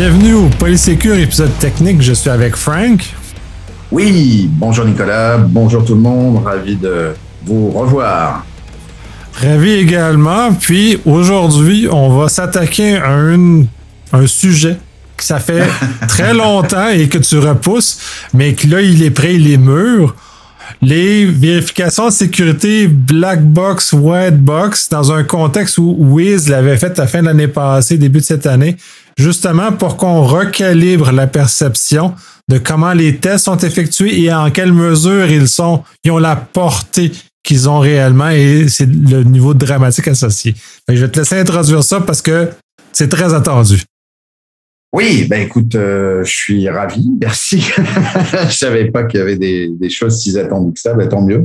Bienvenue au Polysécure épisode technique. Je suis avec Frank. Oui, bonjour Nicolas, bonjour tout le monde, ravi de vous revoir. Ravi également. Puis aujourd'hui, on va s'attaquer à un, un sujet que ça fait très longtemps et que tu repousses, mais que là, il est prêt, il est mûr. Les vérifications de sécurité black box, white box, dans un contexte où Wiz l'avait fait à la fin de l'année passée, début de cette année, justement pour qu'on recalibre la perception de comment les tests sont effectués et en quelle mesure ils sont, ils ont la portée qu'ils ont réellement et c'est le niveau dramatique associé. je vais te laisser introduire ça parce que c'est très attendu. Oui, ben écoute, euh, je suis ravi, merci. je savais pas qu'il y avait des, choses si attendues que ça, ben, tant mieux.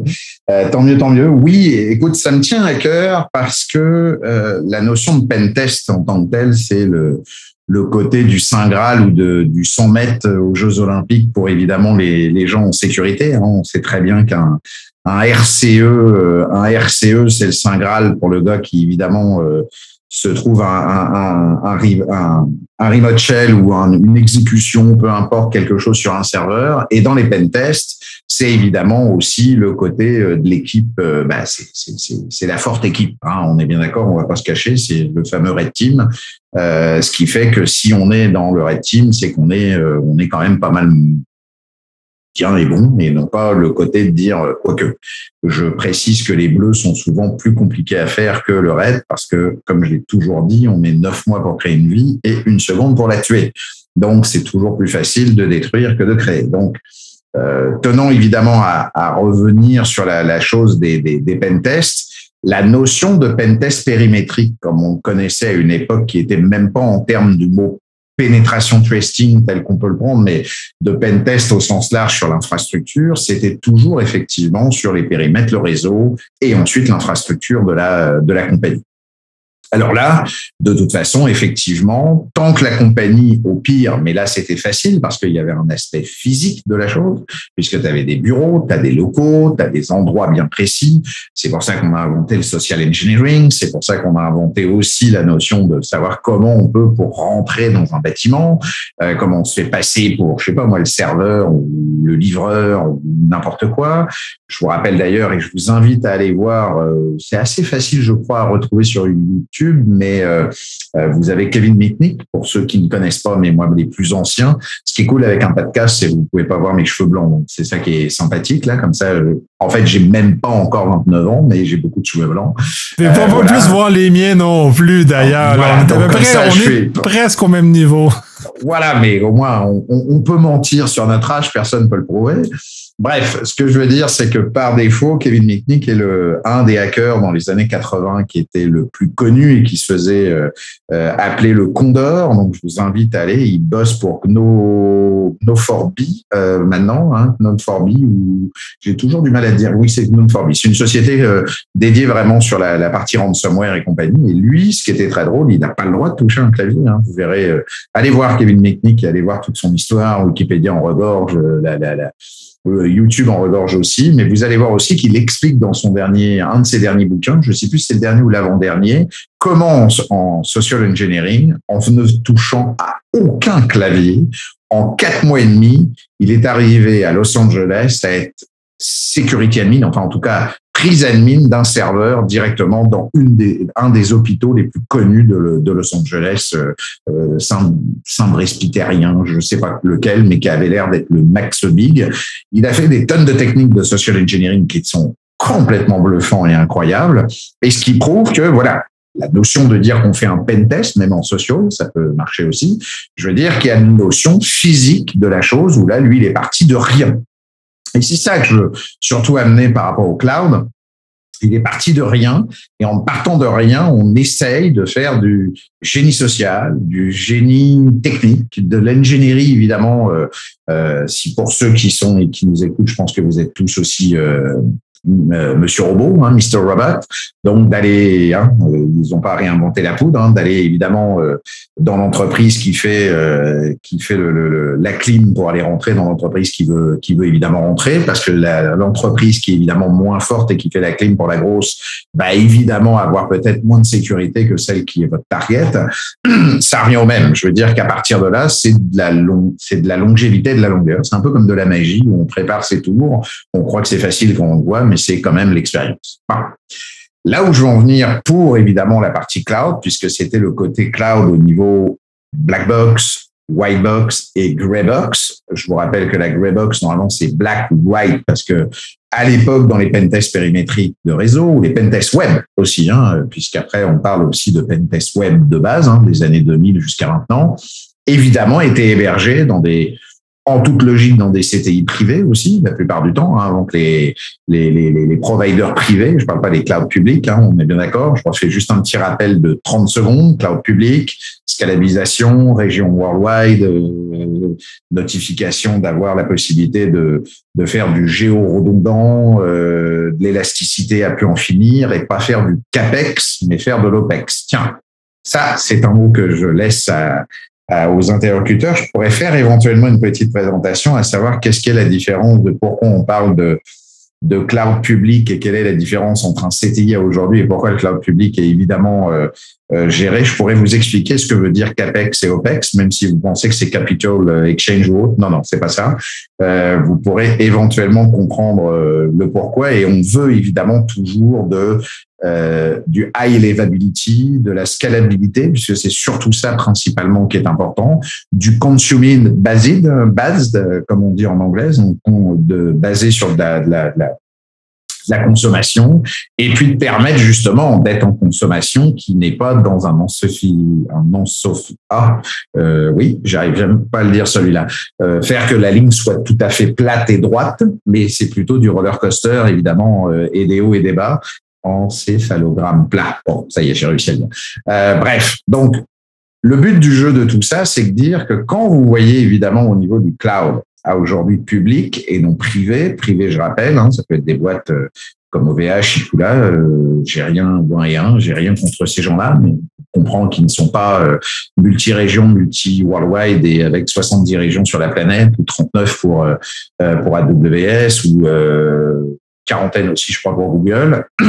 Euh, tant mieux, tant mieux. Oui, écoute, ça me tient à cœur parce que euh, la notion de pen test en tant que tel, c'est le, le côté du Saint Graal ou de, du 100 mètres aux Jeux Olympiques pour évidemment les, les gens en sécurité. Hein. On sait très bien qu'un un RCE, un RCE, c'est le Saint Graal pour le gars qui évidemment se trouve un, un, un, un, remote shell ou une exécution, peu importe, quelque chose sur un serveur. Et dans les pen tests, c'est évidemment aussi le côté euh, de l'équipe. Euh, bah, c'est la forte équipe. Hein, on est bien d'accord, on va pas se cacher. C'est le fameux red team. Euh, ce qui fait que si on est dans le red team, c'est qu'on est, on est quand même pas mal bien et bon, et non pas le côté de dire, euh, quoique, je précise que les bleus sont souvent plus compliqués à faire que le red, parce que, comme je l'ai toujours dit, on met neuf mois pour créer une vie et une seconde pour la tuer. Donc, c'est toujours plus facile de détruire que de créer. Donc, euh, tenant évidemment à, à, revenir sur la, la chose des, des, des pentests, la notion de pentest périmétrique, comme on connaissait à une époque qui était même pas en termes du mot pénétration testing tel qu'on peut le prendre, mais de pen test au sens large sur l'infrastructure, c'était toujours effectivement sur les périmètres, le réseau et ensuite l'infrastructure de la, de la compagnie. Alors là, de toute façon, effectivement, tant que la compagnie, au pire, mais là c'était facile parce qu'il y avait un aspect physique de la chose, puisque tu avais des bureaux, tu as des locaux, tu as des endroits bien précis. C'est pour ça qu'on a inventé le social engineering, c'est pour ça qu'on a inventé aussi la notion de savoir comment on peut pour rentrer dans un bâtiment, euh, comment on se fait passer pour, je sais pas moi, le serveur ou le livreur ou n'importe quoi. Je vous rappelle d'ailleurs et je vous invite à aller voir, euh, c'est assez facile je crois à retrouver sur YouTube mais euh, euh, vous avez Kevin Mitnick, pour ceux qui ne connaissent pas, mais moi, les plus anciens. Ce qui est cool avec un podcast, c'est que vous pouvez pas voir mes cheveux blancs. Donc, c'est ça qui est sympathique, là. Comme ça, euh, en fait, j'ai même pas encore 29 ans, mais j'ai beaucoup de cheveux blancs. Mais pas plus voir les miens non plus, d'ailleurs. on est, presque au même niveau. Voilà, mais au moins, on, peut mentir sur notre âge, personne ne peut le prouver. Bref, ce que je veux dire, c'est que par défaut, Kevin Mitnick est le, un des hackers dans les années 80 qui était le plus connu et qui se faisait euh, euh, appeler le Condor. Donc, je vous invite à aller. Il bosse pour Gno, 4 euh, maintenant, hein, Gno 4 où j'ai toujours du mal à dire. Oui, c'est Gno 4 C'est une société euh, dédiée vraiment sur la, la, partie ransomware et compagnie. Et lui, ce qui était très drôle, il n'a pas le droit de toucher un clavier. Hein. Vous verrez. allez voir Kevin Mitnick et allez voir toute son histoire. Wikipédia en regorge. La, la, la euh, YouTube en regorge aussi, mais vous allez voir aussi qu'il explique dans son dernier, un de ses derniers bouquins, je ne sais plus si c'est le dernier ou l'avant-dernier, comment en social engineering, en ne touchant à aucun clavier, en quatre mois et demi, il est arrivé à Los Angeles à être security admin, enfin en tout cas prise admin d'un serveur directement dans une des, un des hôpitaux les plus connus de, de Los Angeles, euh, euh Saint, Saint je ne sais pas lequel, mais qui avait l'air d'être le max big. Il a fait des tonnes de techniques de social engineering qui sont complètement bluffants et incroyables, et ce qui prouve que voilà, la notion de dire qu'on fait un pen test, même en social, ça peut marcher aussi. Je veux dire qu'il y a une notion physique de la chose où là, lui, il est parti de rien. Et c'est ça que je veux surtout amener par rapport au cloud. Il est parti de rien et en partant de rien, on essaye de faire du génie social, du génie technique, de l'ingénierie évidemment. Euh, euh, si pour ceux qui sont et qui nous écoutent, je pense que vous êtes tous aussi euh, Monsieur Robot, hein, Mr. Robot. Donc d'aller, hein, euh, ils n'ont pas réinventé la poudre, hein, d'aller évidemment euh, dans l'entreprise qui fait qui fait la clim pour aller rentrer dans l'entreprise qui veut qui veut évidemment rentrer, parce que l'entreprise qui est évidemment moins forte et qui fait la clim pour la grosse, va évidemment avoir peut-être moins de sécurité que celle qui est votre target. Ça revient au même. Je veux dire qu'à partir de là, c'est de la long, c'est de la longévité, de la longueur. C'est un peu comme de la magie où on prépare ses tours, on croit que c'est facile quand on le voit, c'est quand même l'expérience. Là où je veux en venir pour évidemment la partie cloud, puisque c'était le côté cloud au niveau black box, white box et gray box. Je vous rappelle que la gray box, normalement, c'est black ou white parce que à l'époque, dans les pentests périmétriques de réseau ou les pentests web aussi, hein, puisqu'après, on parle aussi de pentests web de base, hein, des années 2000 jusqu'à maintenant, évidemment, étaient hébergés dans des en toute logique dans des CTI privés aussi, la plupart du temps, hein, donc les, les, les, les, providers privés, je parle pas des clouds publics, hein, on est bien d'accord, je fais juste un petit rappel de 30 secondes, cloud public, scalabilisation, région worldwide, euh, notification d'avoir la possibilité de, de faire du géo-redondant, euh, de l'élasticité à plus en finir, et pas faire du CAPEX, mais faire de l'OPEX. Tiens, ça, c'est un mot que je laisse à, aux interlocuteurs, je pourrais faire éventuellement une petite présentation à savoir qu'est-ce qu'est la différence de pourquoi on parle de, de cloud public et quelle est la différence entre un CTI aujourd'hui et pourquoi le cloud public est évidemment euh, euh, géré. Je pourrais vous expliquer ce que veut dire CAPEX et OPEX, même si vous pensez que c'est Capital euh, Exchange ou autre. Non, non, c'est pas ça. vous pourrez éventuellement comprendre le pourquoi et on veut évidemment toujours de euh, du high elevability, de la scalabilité, puisque c'est surtout ça principalement qui est important, du consuming based, based comme on dit en anglais, de basé sur de la, consommation et puis de permettre justement d'être en consommation qui n'est pas dans un non un non ah euh, oui j'arrive même pas à le dire celui-là euh, faire que la ligne soit tout à fait plate et droite mais c'est plutôt du roller coaster évidemment euh, et des hauts et des bas encéphalogramme plat. Bon, ça y est, j'ai réussi à le dire. Euh, bref, donc le but du jeu de tout ça, c'est de dire que quand vous voyez évidemment au niveau du cloud, à aujourd'hui public et non privé, privé je rappelle, hein, ça peut être des boîtes euh, comme OVH là, euh, j'ai rien, rien, j'ai rien contre ces gens-là, mais on comprend qu'ils ne sont pas euh, multi-régions, multi-worldwide et avec 70 régions sur la planète ou 39 pour, pour AWS ou quarantaine aussi, je crois, pour Google.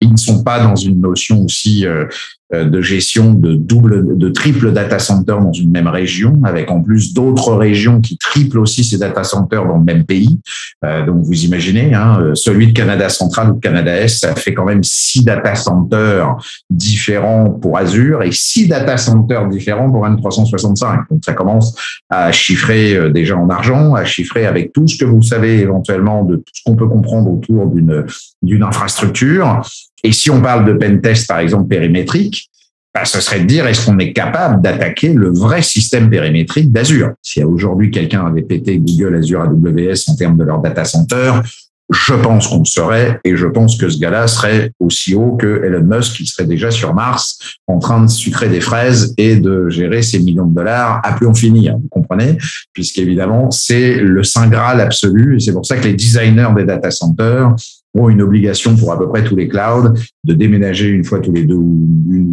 Ils ne sont pas dans une notion aussi euh, de gestion de double, de triple data center dans une même région, avec en plus d'autres régions qui triplent aussi ces data centers dans le même pays. Euh, donc vous imaginez, hein, celui de Canada central ou Canada Est, ça fait quand même six data centers différents pour Azure et six data centers différents pour N365. Donc ça commence à chiffrer déjà en argent, à chiffrer avec tout ce que vous savez éventuellement de tout ce qu'on peut comprendre autour d'une d'une infrastructure. Et si on parle de pentest, par exemple, périmétrique, bah, ce serait de dire est-ce qu'on est capable d'attaquer le vrai système périmétrique d'Azure? Si aujourd'hui quelqu'un avait pété Google Azure AWS en termes de leur data center, je pense qu'on le serait et je pense que ce gars-là serait aussi haut que Elon Musk qui serait déjà sur Mars en train de sucrer des fraises et de gérer ses millions de dollars à plus en finir. Vous comprenez? Puisqu'évidemment, c'est le saint graal absolu et c'est pour ça que les designers des data centers ont une obligation pour à peu près tous les clouds de déménager une fois tous les deux ou,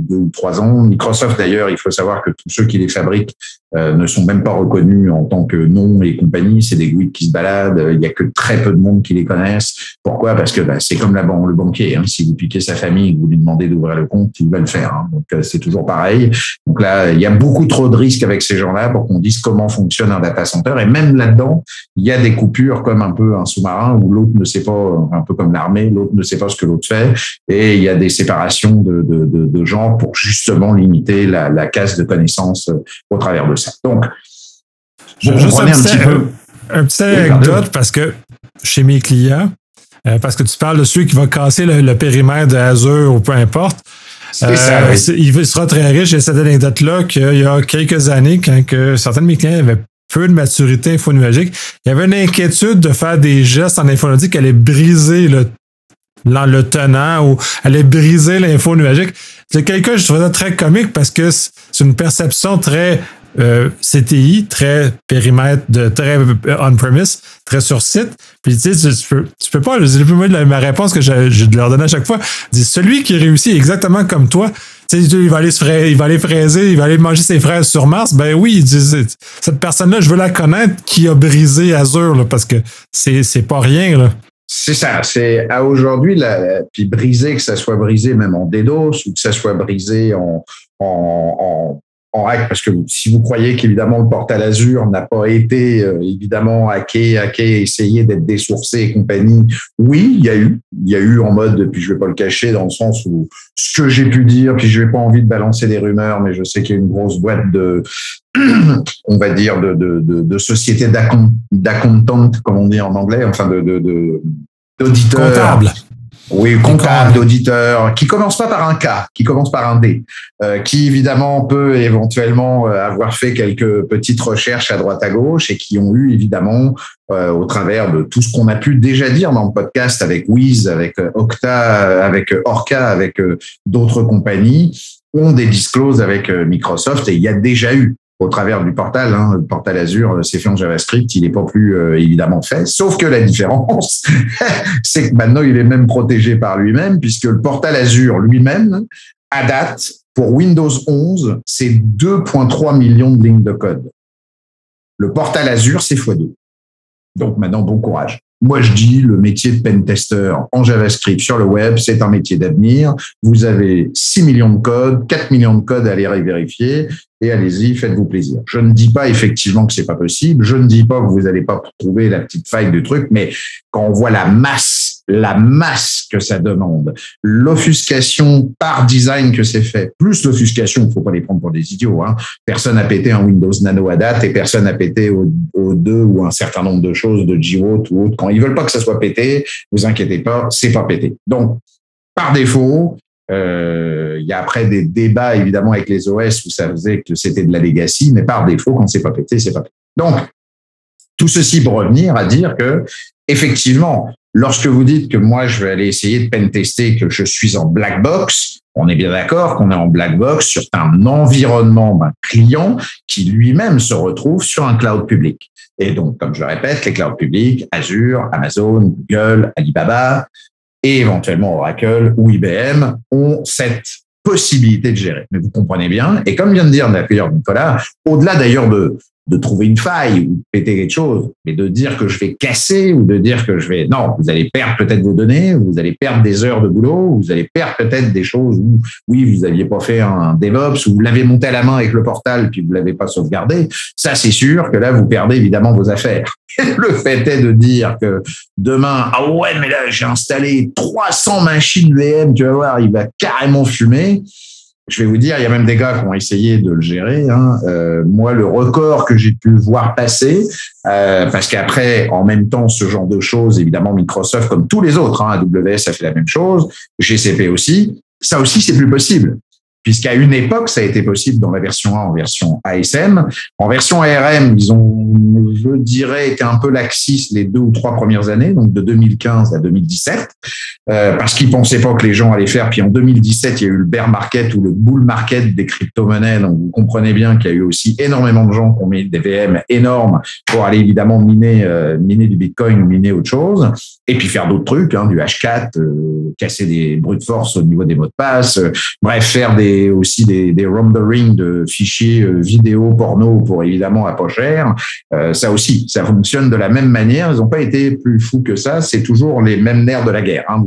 deux ou trois ans. Microsoft, d'ailleurs, il faut savoir que tous ceux qui les fabriquent euh, ne sont même pas reconnus en tant que nom et compagnie. C'est des guides qui se baladent. Il y a que très peu de monde qui les connaissent. Pourquoi? Parce que bah, c'est comme la banque, le banquier. Hein. Si vous piquez sa famille et vous lui demandez d'ouvrir le compte, il va le faire. Hein. Donc euh, c'est toujours pareil. Donc là, il y a beaucoup trop de risques avec ces gens-là pour qu'on dise comment fonctionne un data center. Et même là-dedans, il y a des coupures comme un peu un sous-marin où l'autre ne sait pas, un peu comme l'armée, l'autre ne sait pas ce que l'autre fait. Et il y a des séparations de, de, pour justement limiter la, la casse de connaissances euh, au travers de. Donc, je, je un, petit peu. Un, petit anecdote parce que chez mes clients, euh, parce que tu parles de celui qui va casser le, périmètre d'Azure ou peu importe. Euh, ça, il sera très riche. J'ai cette anecdote-là qu'il y a quelques années, quand que certains de mes clients avaient peu de maturité infonuagique, il y avait une inquiétude de faire des gestes en infonuagique qui allaient briser le le tenant ou aller briser l'info nuagique. C'est quelque chose je trouvais très comique parce que c'est une perception très euh, CTI, très périmètre, de très on-premise, très sur site. Puis tu sais, tu peux, tu peux pas, moi, ma réponse que je, leur donne à chaque fois, dis celui qui réussit exactement comme toi, tu sais, il va aller se il va aller fraiser, il va aller manger ses fraises sur Mars. Ben oui, cette personne-là, je veux la connaître qui a brisé Azure, là, parce que c'est, c'est pas rien, là. C'est ça. C'est à aujourd'hui, puis brisé, que ça soit brisé même en DDoS ou que ça soit brisé en en hack parce que si vous croyez qu'évidemment le portal Azure n'a pas été euh, évidemment hacké, hacké, essayé d'être désourcé et compagnie, oui, il y a eu, il y a eu en mode, puis je vais pas le cacher dans le sens où ce que j'ai pu dire, puis je n'ai pas envie de balancer des rumeurs, mais je sais qu'il y a une grosse boîte de, on va dire de de, de, de d'accountant, comme on dit en anglais, enfin de, de oui, comptable, d'auditeur, qui commence pas par un K, qui commence par un D, euh, qui évidemment peut éventuellement euh, avoir fait quelques petites recherches à droite à gauche et qui ont eu évidemment, euh, au travers de tout ce qu'on a pu déjà dire dans le podcast avec Wiz, avec Octa, avec Orca, avec d'autres compagnies, ont des discloses avec Microsoft et il y a déjà eu au travers du portal. Hein, le portal Azure, euh, c'est fait en JavaScript, il n'est pas plus euh, évidemment fait. Sauf que la différence, c'est que maintenant, il est même protégé par lui-même, puisque le portal Azure lui-même, à date, pour Windows 11, c'est 2,3 millions de lignes de code. Le portal Azure, c'est x2. Donc maintenant, bon courage. Moi, je dis, le métier de pentester en JavaScript sur le web, c'est un métier d'avenir. Vous avez 6 millions de codes, 4 millions de codes à aller vérifier et allez-y, faites-vous plaisir. Je ne dis pas effectivement que c'est pas possible. Je ne dis pas que vous n'allez pas trouver la petite faille de truc, mais quand on voit la masse, la masse que ça demande, l'offuscation par design que c'est fait, plus l'offuscation, faut pas les prendre pour des idiots. Hein. Personne n'a pété un Windows Nano à date et personne n'a pété au, au 2 ou un certain nombre de choses de Giro ou autre. Quand ils veulent pas que ça soit pété, vous inquiétez pas, c'est pas pété. Donc, par défaut, euh, il y a après des débats évidemment avec les OS où ça faisait que c'était de la legacy, mais par défaut, quand c'est pas pété, c'est pas pété. Donc, tout ceci pour revenir à dire que effectivement, lorsque vous dites que moi je vais aller essayer de pen tester, que je suis en black box, on est bien d'accord qu'on est en black box sur un environnement d'un client qui lui-même se retrouve sur un cloud public. Et donc, comme je le répète, les clouds publics, Azure, Amazon, Google, Alibaba, et éventuellement Oracle ou IBM ont cette possibilité de gérer. Mais vous comprenez bien, et comme vient de dire d'ailleurs Nicolas, au-delà d'ailleurs de de trouver une faille ou de péter quelque chose, mais de dire que je vais casser ou de dire que je vais... Non, vous allez perdre peut-être vos données, vous allez perdre des heures de boulot, vous allez perdre peut-être des choses où, oui, vous n'aviez pas fait un DevOps ou vous l'avez monté à la main avec le portal puis vous l'avez pas sauvegardé. Ça, c'est sûr que là, vous perdez évidemment vos affaires. le fait est de dire que demain, ah ouais, mais là, j'ai installé 300 machines VM, tu vas voir, il va carrément fumer je vais vous dire, il y a même des gars qui ont essayé de le gérer. Hein. Euh, moi, le record que j'ai pu voir passer, euh, parce qu'après, en même temps, ce genre de choses, évidemment, Microsoft, comme tous les autres, hein, AWS a fait la même chose, GCP aussi, ça aussi, c'est plus possible puisqu'à une époque, ça a été possible dans la version 1 en version ASM. En version ARM, ils ont, je dirais, été un peu laxistes les deux ou trois premières années, donc de 2015 à 2017, euh, parce qu'ils pensaient pas que les gens allaient faire. Puis en 2017, il y a eu le bear market ou le bull market des crypto-monnaies. Donc vous comprenez bien qu'il y a eu aussi énormément de gens qui ont mis des VM énormes pour aller évidemment miner, euh, miner du Bitcoin ou miner autre chose, et puis faire d'autres trucs, hein, du H4, euh, casser des brutes force au niveau des mots de passe, bref, faire des aussi des, des rendering de fichiers euh, vidéo porno pour évidemment à pas cher. Euh, ça aussi, ça fonctionne de la même manière. Ils n'ont pas été plus fous que ça. C'est toujours les mêmes nerfs de la guerre. Hein.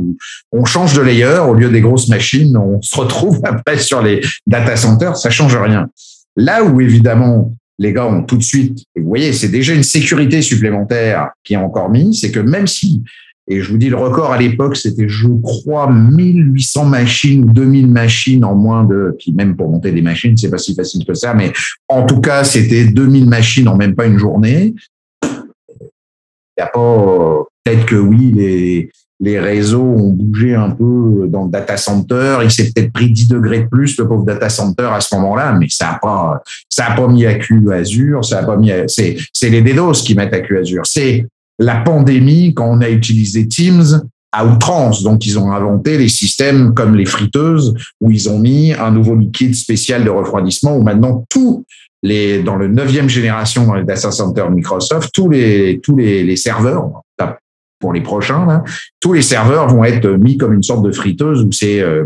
On change de layer au lieu des grosses machines. On se retrouve après sur les data centers. Ça change rien. Là où évidemment les gars ont tout de suite, et vous voyez, c'est déjà une sécurité supplémentaire qui est encore mise, c'est que même si et je vous dis, le record à l'époque, c'était, je crois, 1800 machines ou 2000 machines en moins de, puis même pour monter des machines, c'est pas si facile que ça, mais en tout cas, c'était 2000 machines en même pas une journée. Il a pas, peut-être que oui, les, les réseaux ont bougé un peu dans le data center. Il s'est peut-être pris 10 degrés de plus, le pauvre data center à ce moment-là, mais ça n'a pas, ça a pas mis à cul Azure, ça a pas mis c'est, c'est les DDoS qui mettent à cul Azure. C'est la pandémie quand on a utilisé Teams à outrance. Donc, ils ont inventé les systèmes comme les friteuses où ils ont mis un nouveau liquide spécial de refroidissement où maintenant tout les, dans le neuvième génération dans les Microsoft, tous les, tous les, serveurs, pour les prochains, tous les serveurs vont être mis comme une sorte de friteuse où c'est euh,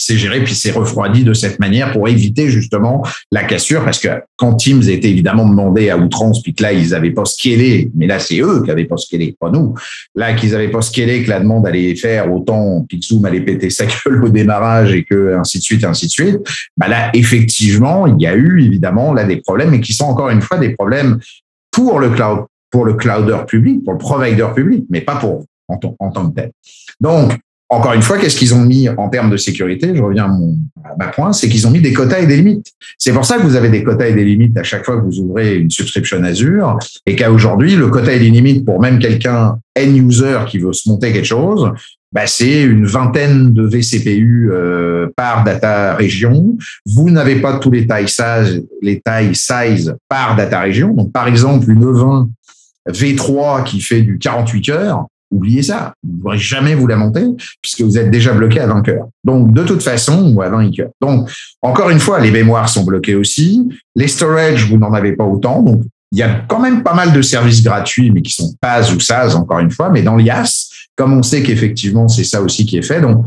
c'est géré puis c'est refroidi de cette manière pour éviter justement la cassure parce que quand Teams était évidemment demandé à outrance puis que là ils avaient pas scalé mais là c'est eux qui avaient pas scalé pas nous. Là qu'ils avaient pas scalé que la demande allait faire autant Zoom allait péter sa gueule au démarrage et que ainsi de suite ainsi de suite bah là effectivement il y a eu évidemment là des problèmes et qui sont encore une fois des problèmes pour le cloud pour le clouder public pour le provider public mais pas pour en, en tant que tel. Donc encore une fois, qu'est-ce qu'ils ont mis en termes de sécurité? Je reviens à, mon, ma point, c'est qu'ils ont mis des quotas et des limites. C'est pour ça que vous avez des quotas et des limites à chaque fois que vous ouvrez une subscription Azure, et qu'à aujourd'hui, le quota et les limites pour même quelqu'un end user qui veut se monter quelque chose, bah, c'est une vingtaine de vCPU euh, par data région. Vous n'avez pas tous les tailles size, les tailles size par data région. Donc, par exemple, une E20 V3 qui fait du 48 heures, oubliez ça. Vous ne pourrez jamais vous la monter puisque vous êtes déjà bloqué à 20 heures. Donc, de toute façon, ou à 20 heures. Donc, encore une fois, les mémoires sont bloquées aussi. Les storage, vous n'en avez pas autant. Donc, il y a quand même pas mal de services gratuits, mais qui sont PAS ou SAS, encore une fois. Mais dans l'IAS, comme on sait qu'effectivement, c'est ça aussi qui est fait. Donc,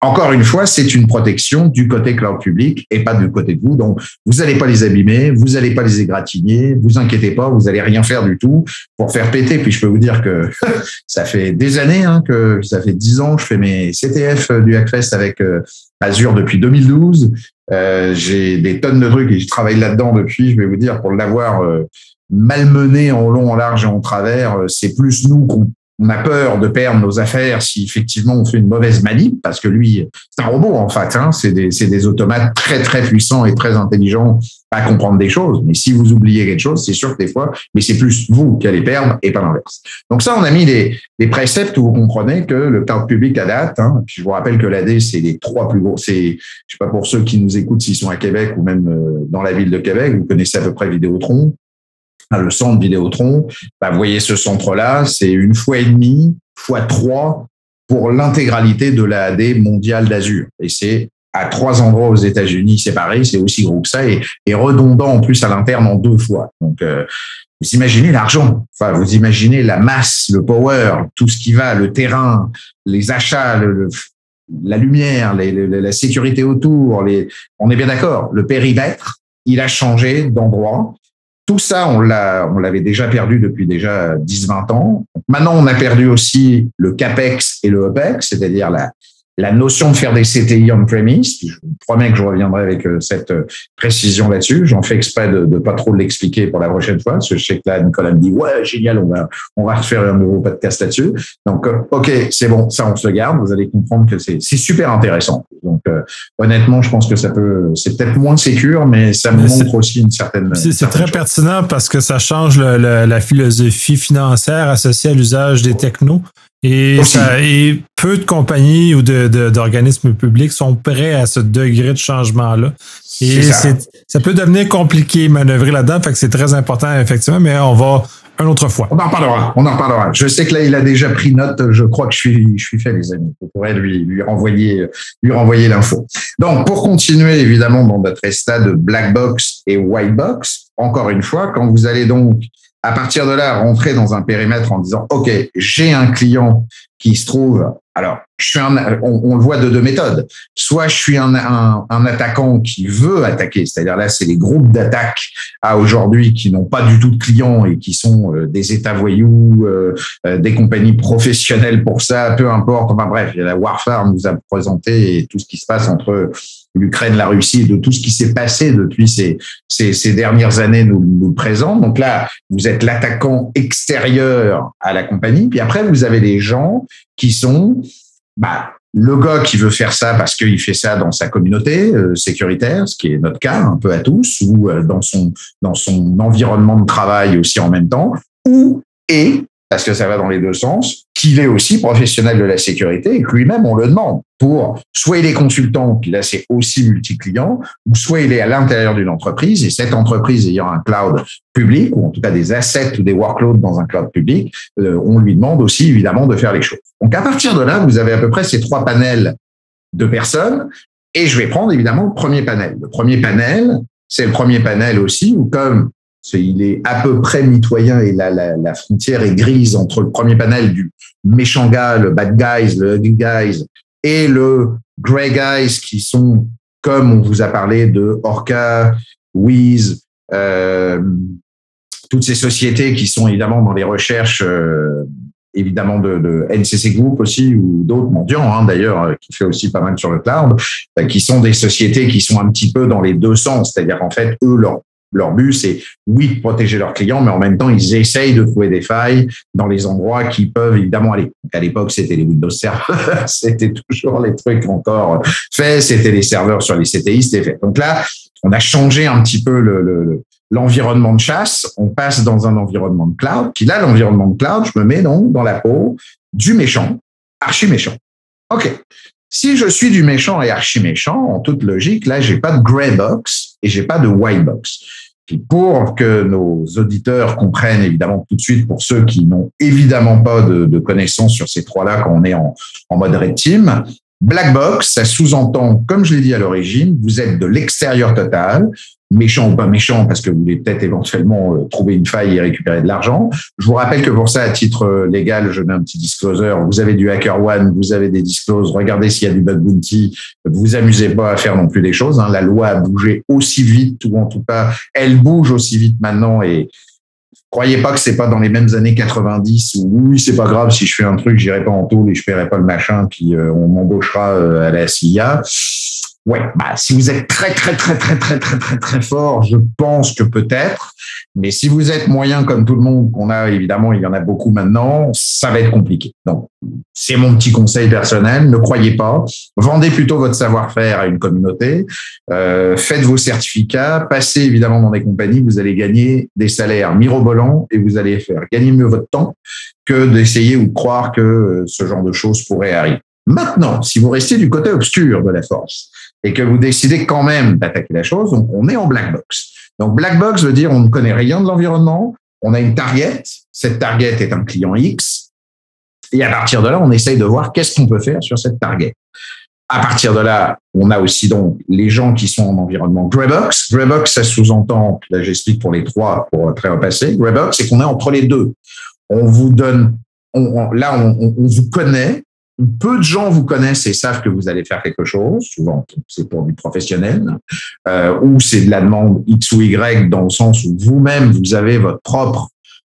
encore une fois, c'est une protection du côté cloud public et pas du côté de vous. Donc, vous n'allez pas les abîmer, vous n'allez pas les égratigner, vous inquiétez pas, vous n'allez rien faire du tout pour faire péter. Puis je peux vous dire que ça fait des années, hein, que ça fait dix ans je fais mes CTF du Hackfest avec euh, Azure depuis 2012. Euh, j'ai des tonnes de trucs et je travaille là-dedans depuis. Je vais vous dire, pour l'avoir euh, malmené en long, en large et en travers, euh, c'est plus nous qu'on on a peur de perdre nos affaires si effectivement on fait une mauvaise manip, parce que lui, c'est un robot en fait. Hein, c'est des, des, automates très très puissants et très intelligents à comprendre des choses. Mais si vous oubliez quelque chose, c'est sûr que des fois, mais c'est plus vous qui allez perdre et pas l'inverse. Donc ça, on a mis des, des préceptes où vous comprenez que le cloud public à date. Hein, puis je vous rappelle que l'AD, c'est les trois plus gros. C'est, je sais pas pour ceux qui nous écoutent s'ils sont à Québec ou même euh, dans la ville de Québec, vous connaissez à peu près Vidéotron le centre Vidéotron, bah, vous voyez ce centre-là, c'est une fois et demie, fois trois pour l'intégralité de la AD mondiale d'Azure. Et c'est à trois endroits aux États-Unis séparés, c'est aussi gros que ça et, et, redondant en plus à l'interne en deux fois. Donc, euh, vous imaginez l'argent, enfin, vous imaginez la masse, le power, tout ce qui va, le terrain, les achats, le, la lumière, les, la sécurité autour. Les, on est bien d'accord. Le périmètre, il a changé d'endroit. Tout ça, on l'a, on l'avait déjà perdu depuis déjà 10-20 ans. Maintenant, on a perdu aussi le CAPEX et le OPEX, c'est-à-dire la, la notion de faire des CTI on-premise. Je vous promets que je reviendrai avec euh, cette euh, précision là-dessus. J'en fais exprès de ne pas trop l'expliquer pour la prochaine fois, parce que je sais que là, Nicolas me dit, ouais, génial, on va, on va refaire un nouveau podcast là-dessus. Donc, euh, OK, c'est bon, ça, on se garde. Vous allez comprendre que c'est, c'est super intéressant. Donc, honnêtement, je pense que ça peut, c'est peut-être moins sécure, mais ça me montre aussi une certaine. C'est, très pertinent parce que ça change la philosophie financière associée à l'usage des technos. Et, ça, et, peu de compagnies ou d'organismes de, publics sont prêts à ce degré de changement-là. Et ça. ça. peut devenir compliqué manœuvrer là-dedans, fait que c'est très important, effectivement, mais on va une autre fois. On en parlera, on en parlera. Je sais que là, il a déjà pris note, je crois que je suis, je suis fait, les amis. On pourrait lui, lui renvoyer, lui renvoyer l'info. Donc, pour continuer, évidemment, dans notre stade black box et white box, encore une fois, quand vous allez donc à partir de là, rentrer dans un périmètre en disant, OK, j'ai un client qui se trouve, alors, je suis un, on, le voit de deux méthodes. Soit je suis un, un, attaquant qui veut attaquer, c'est-à-dire là, c'est les groupes d'attaque à aujourd'hui qui n'ont pas du tout de clients et qui sont euh, des États voyous, euh, euh, des compagnies professionnelles pour ça, peu importe. Enfin bref, la Warfare nous a présenté tout ce qui se passe entre l'Ukraine, la Russie, de tout ce qui s'est passé depuis ces, ces, ces, dernières années nous, nous présente. Donc là, vous êtes l'attaquant extérieur à la compagnie. Puis après, vous avez les gens qui sont bah, le gars qui veut faire ça parce qu'il fait ça dans sa communauté euh, sécuritaire, ce qui est notre cas un peu à tous, ou euh, dans son dans son environnement de travail aussi en même temps, ou et parce que ça va dans les deux sens, qu'il est aussi professionnel de la sécurité et que lui-même, on le demande pour soit il est consultant, puis là c'est aussi multi-client, ou soit il est à l'intérieur d'une entreprise et cette entreprise ayant un cloud public, ou en tout cas des assets ou des workloads dans un cloud public, euh, on lui demande aussi évidemment de faire les choses. Donc à partir de là, vous avez à peu près ces trois panels de personnes et je vais prendre évidemment le premier panel. Le premier panel, c'est le premier panel aussi, où comme il est à peu près mitoyen et la, la, frontière est grise entre le premier panel du méchant gars, le bad guys, le ugly guys, et le grey guys qui sont, comme on vous a parlé de Orca, Wiz, euh, toutes ces sociétés qui sont évidemment dans les recherches, euh, évidemment de, NCC Group aussi ou d'autres mendiants hein, d'ailleurs euh, qui fait aussi pas mal sur le cloud, qui sont des sociétés qui sont un petit peu dans les deux sens, c'est-à-dire en fait eux leur leur but, c'est oui protéger leurs clients, mais en même temps, ils essayent de trouver des failles dans les endroits qui peuvent évidemment aller. à l'époque, c'était les Windows Server, c'était toujours les trucs encore faits, c'était les serveurs sur les CTI, c'était fait. Donc là, on a changé un petit peu le, l'environnement de chasse, on passe dans un environnement de cloud. Puis là, l'environnement de cloud, je me mets donc dans la peau du méchant, archi méchant. OK. Si je suis du méchant et archi méchant, en toute logique, là, j'ai pas de gray box et j'ai pas de white box. Pour que nos auditeurs comprennent évidemment tout de suite, pour ceux qui n'ont évidemment pas de, connaissances sur ces trois-là quand on est en, mode red Black box, ça sous-entend, comme je l'ai dit à l'origine, vous êtes de l'extérieur total, méchant ou pas méchant, parce que vous voulez peut-être éventuellement euh, trouver une faille et récupérer de l'argent. Je vous rappelle que pour ça, à titre euh, légal, je mets un petit disclosure. Vous avez du Hacker One, vous avez des discloses. Regardez s'il y a du bug bounty. Vous amusez pas à faire non plus des choses. Hein. La loi a bougé aussi vite, ou en tout cas, elle bouge aussi vite maintenant et croyez pas que c'est pas dans les mêmes années 90 où oui, c'est pas grave si je fais un truc, j'irai pas en tôle et je paierai pas le machin, puis euh, on m'embauchera à la CIA. Ouais, bah, si vous êtes très, très, très, très, très, très, très, très fort, je pense que peut-être. Mais si vous êtes moyen comme tout le monde, qu'on a évidemment, il y en a beaucoup maintenant, ça va être compliqué. Donc, c'est mon petit conseil personnel. Ne croyez pas. Vendez plutôt votre savoir-faire à une communauté. Euh, faites vos certificats. Passez évidemment dans des compagnies. Vous allez gagner des salaires mirobolants et vous allez faire gagner mieux votre temps que d'essayer ou de croire que ce genre de choses pourrait arriver. Maintenant, si vous restez du côté obscur de la force, et que vous décidez quand même d'attaquer la chose, donc on est en black box. Donc black box veut dire on ne connaît rien de l'environnement, on a une target, cette target est un client X, et à partir de là, on essaye de voir qu'est-ce qu'on peut faire sur cette target. À partir de là, on a aussi donc les gens qui sont en environnement Greybox. Greybox, ça sous-entend, là j'explique pour les trois, pour très repasser, Greybox, c'est qu'on est entre les deux. On vous donne, là, on, on vous connaît, peu de gens vous connaissent et savent que vous allez faire quelque chose, souvent c'est pour du professionnel, euh, ou c'est de la demande X ou Y dans le sens où vous-même, vous avez votre propre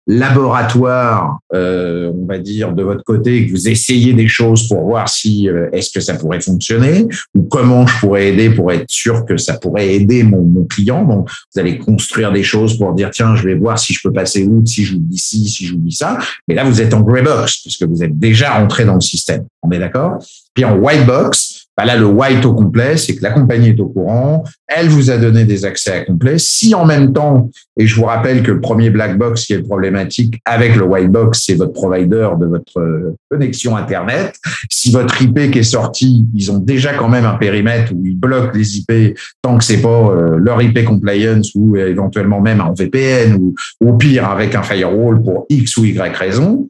laboratoire, euh, on va dire, de votre côté, que vous essayez des choses pour voir si euh, est-ce que ça pourrait fonctionner ou comment je pourrais aider pour être sûr que ça pourrait aider mon, mon, client. Donc, vous allez construire des choses pour dire tiens, je vais voir si je peux passer où, si je vous dis ci, si je vous dis ça. Mais là, vous êtes en grey box puisque vous êtes déjà rentré dans le système. On est d'accord? Puis en white box, bah là, le white au complet, c'est que la compagnie est au courant, elle vous a donné des accès à complet. Si en même temps, et je vous rappelle que le premier black box qui est problématique avec le white box, c'est votre provider de votre euh, connexion Internet. Si votre IP qui est sorti, ils ont déjà quand même un périmètre où ils bloquent les IP tant que c'est pas euh, leur IP compliance ou éventuellement même en VPN ou au pire avec un firewall pour X ou Y raison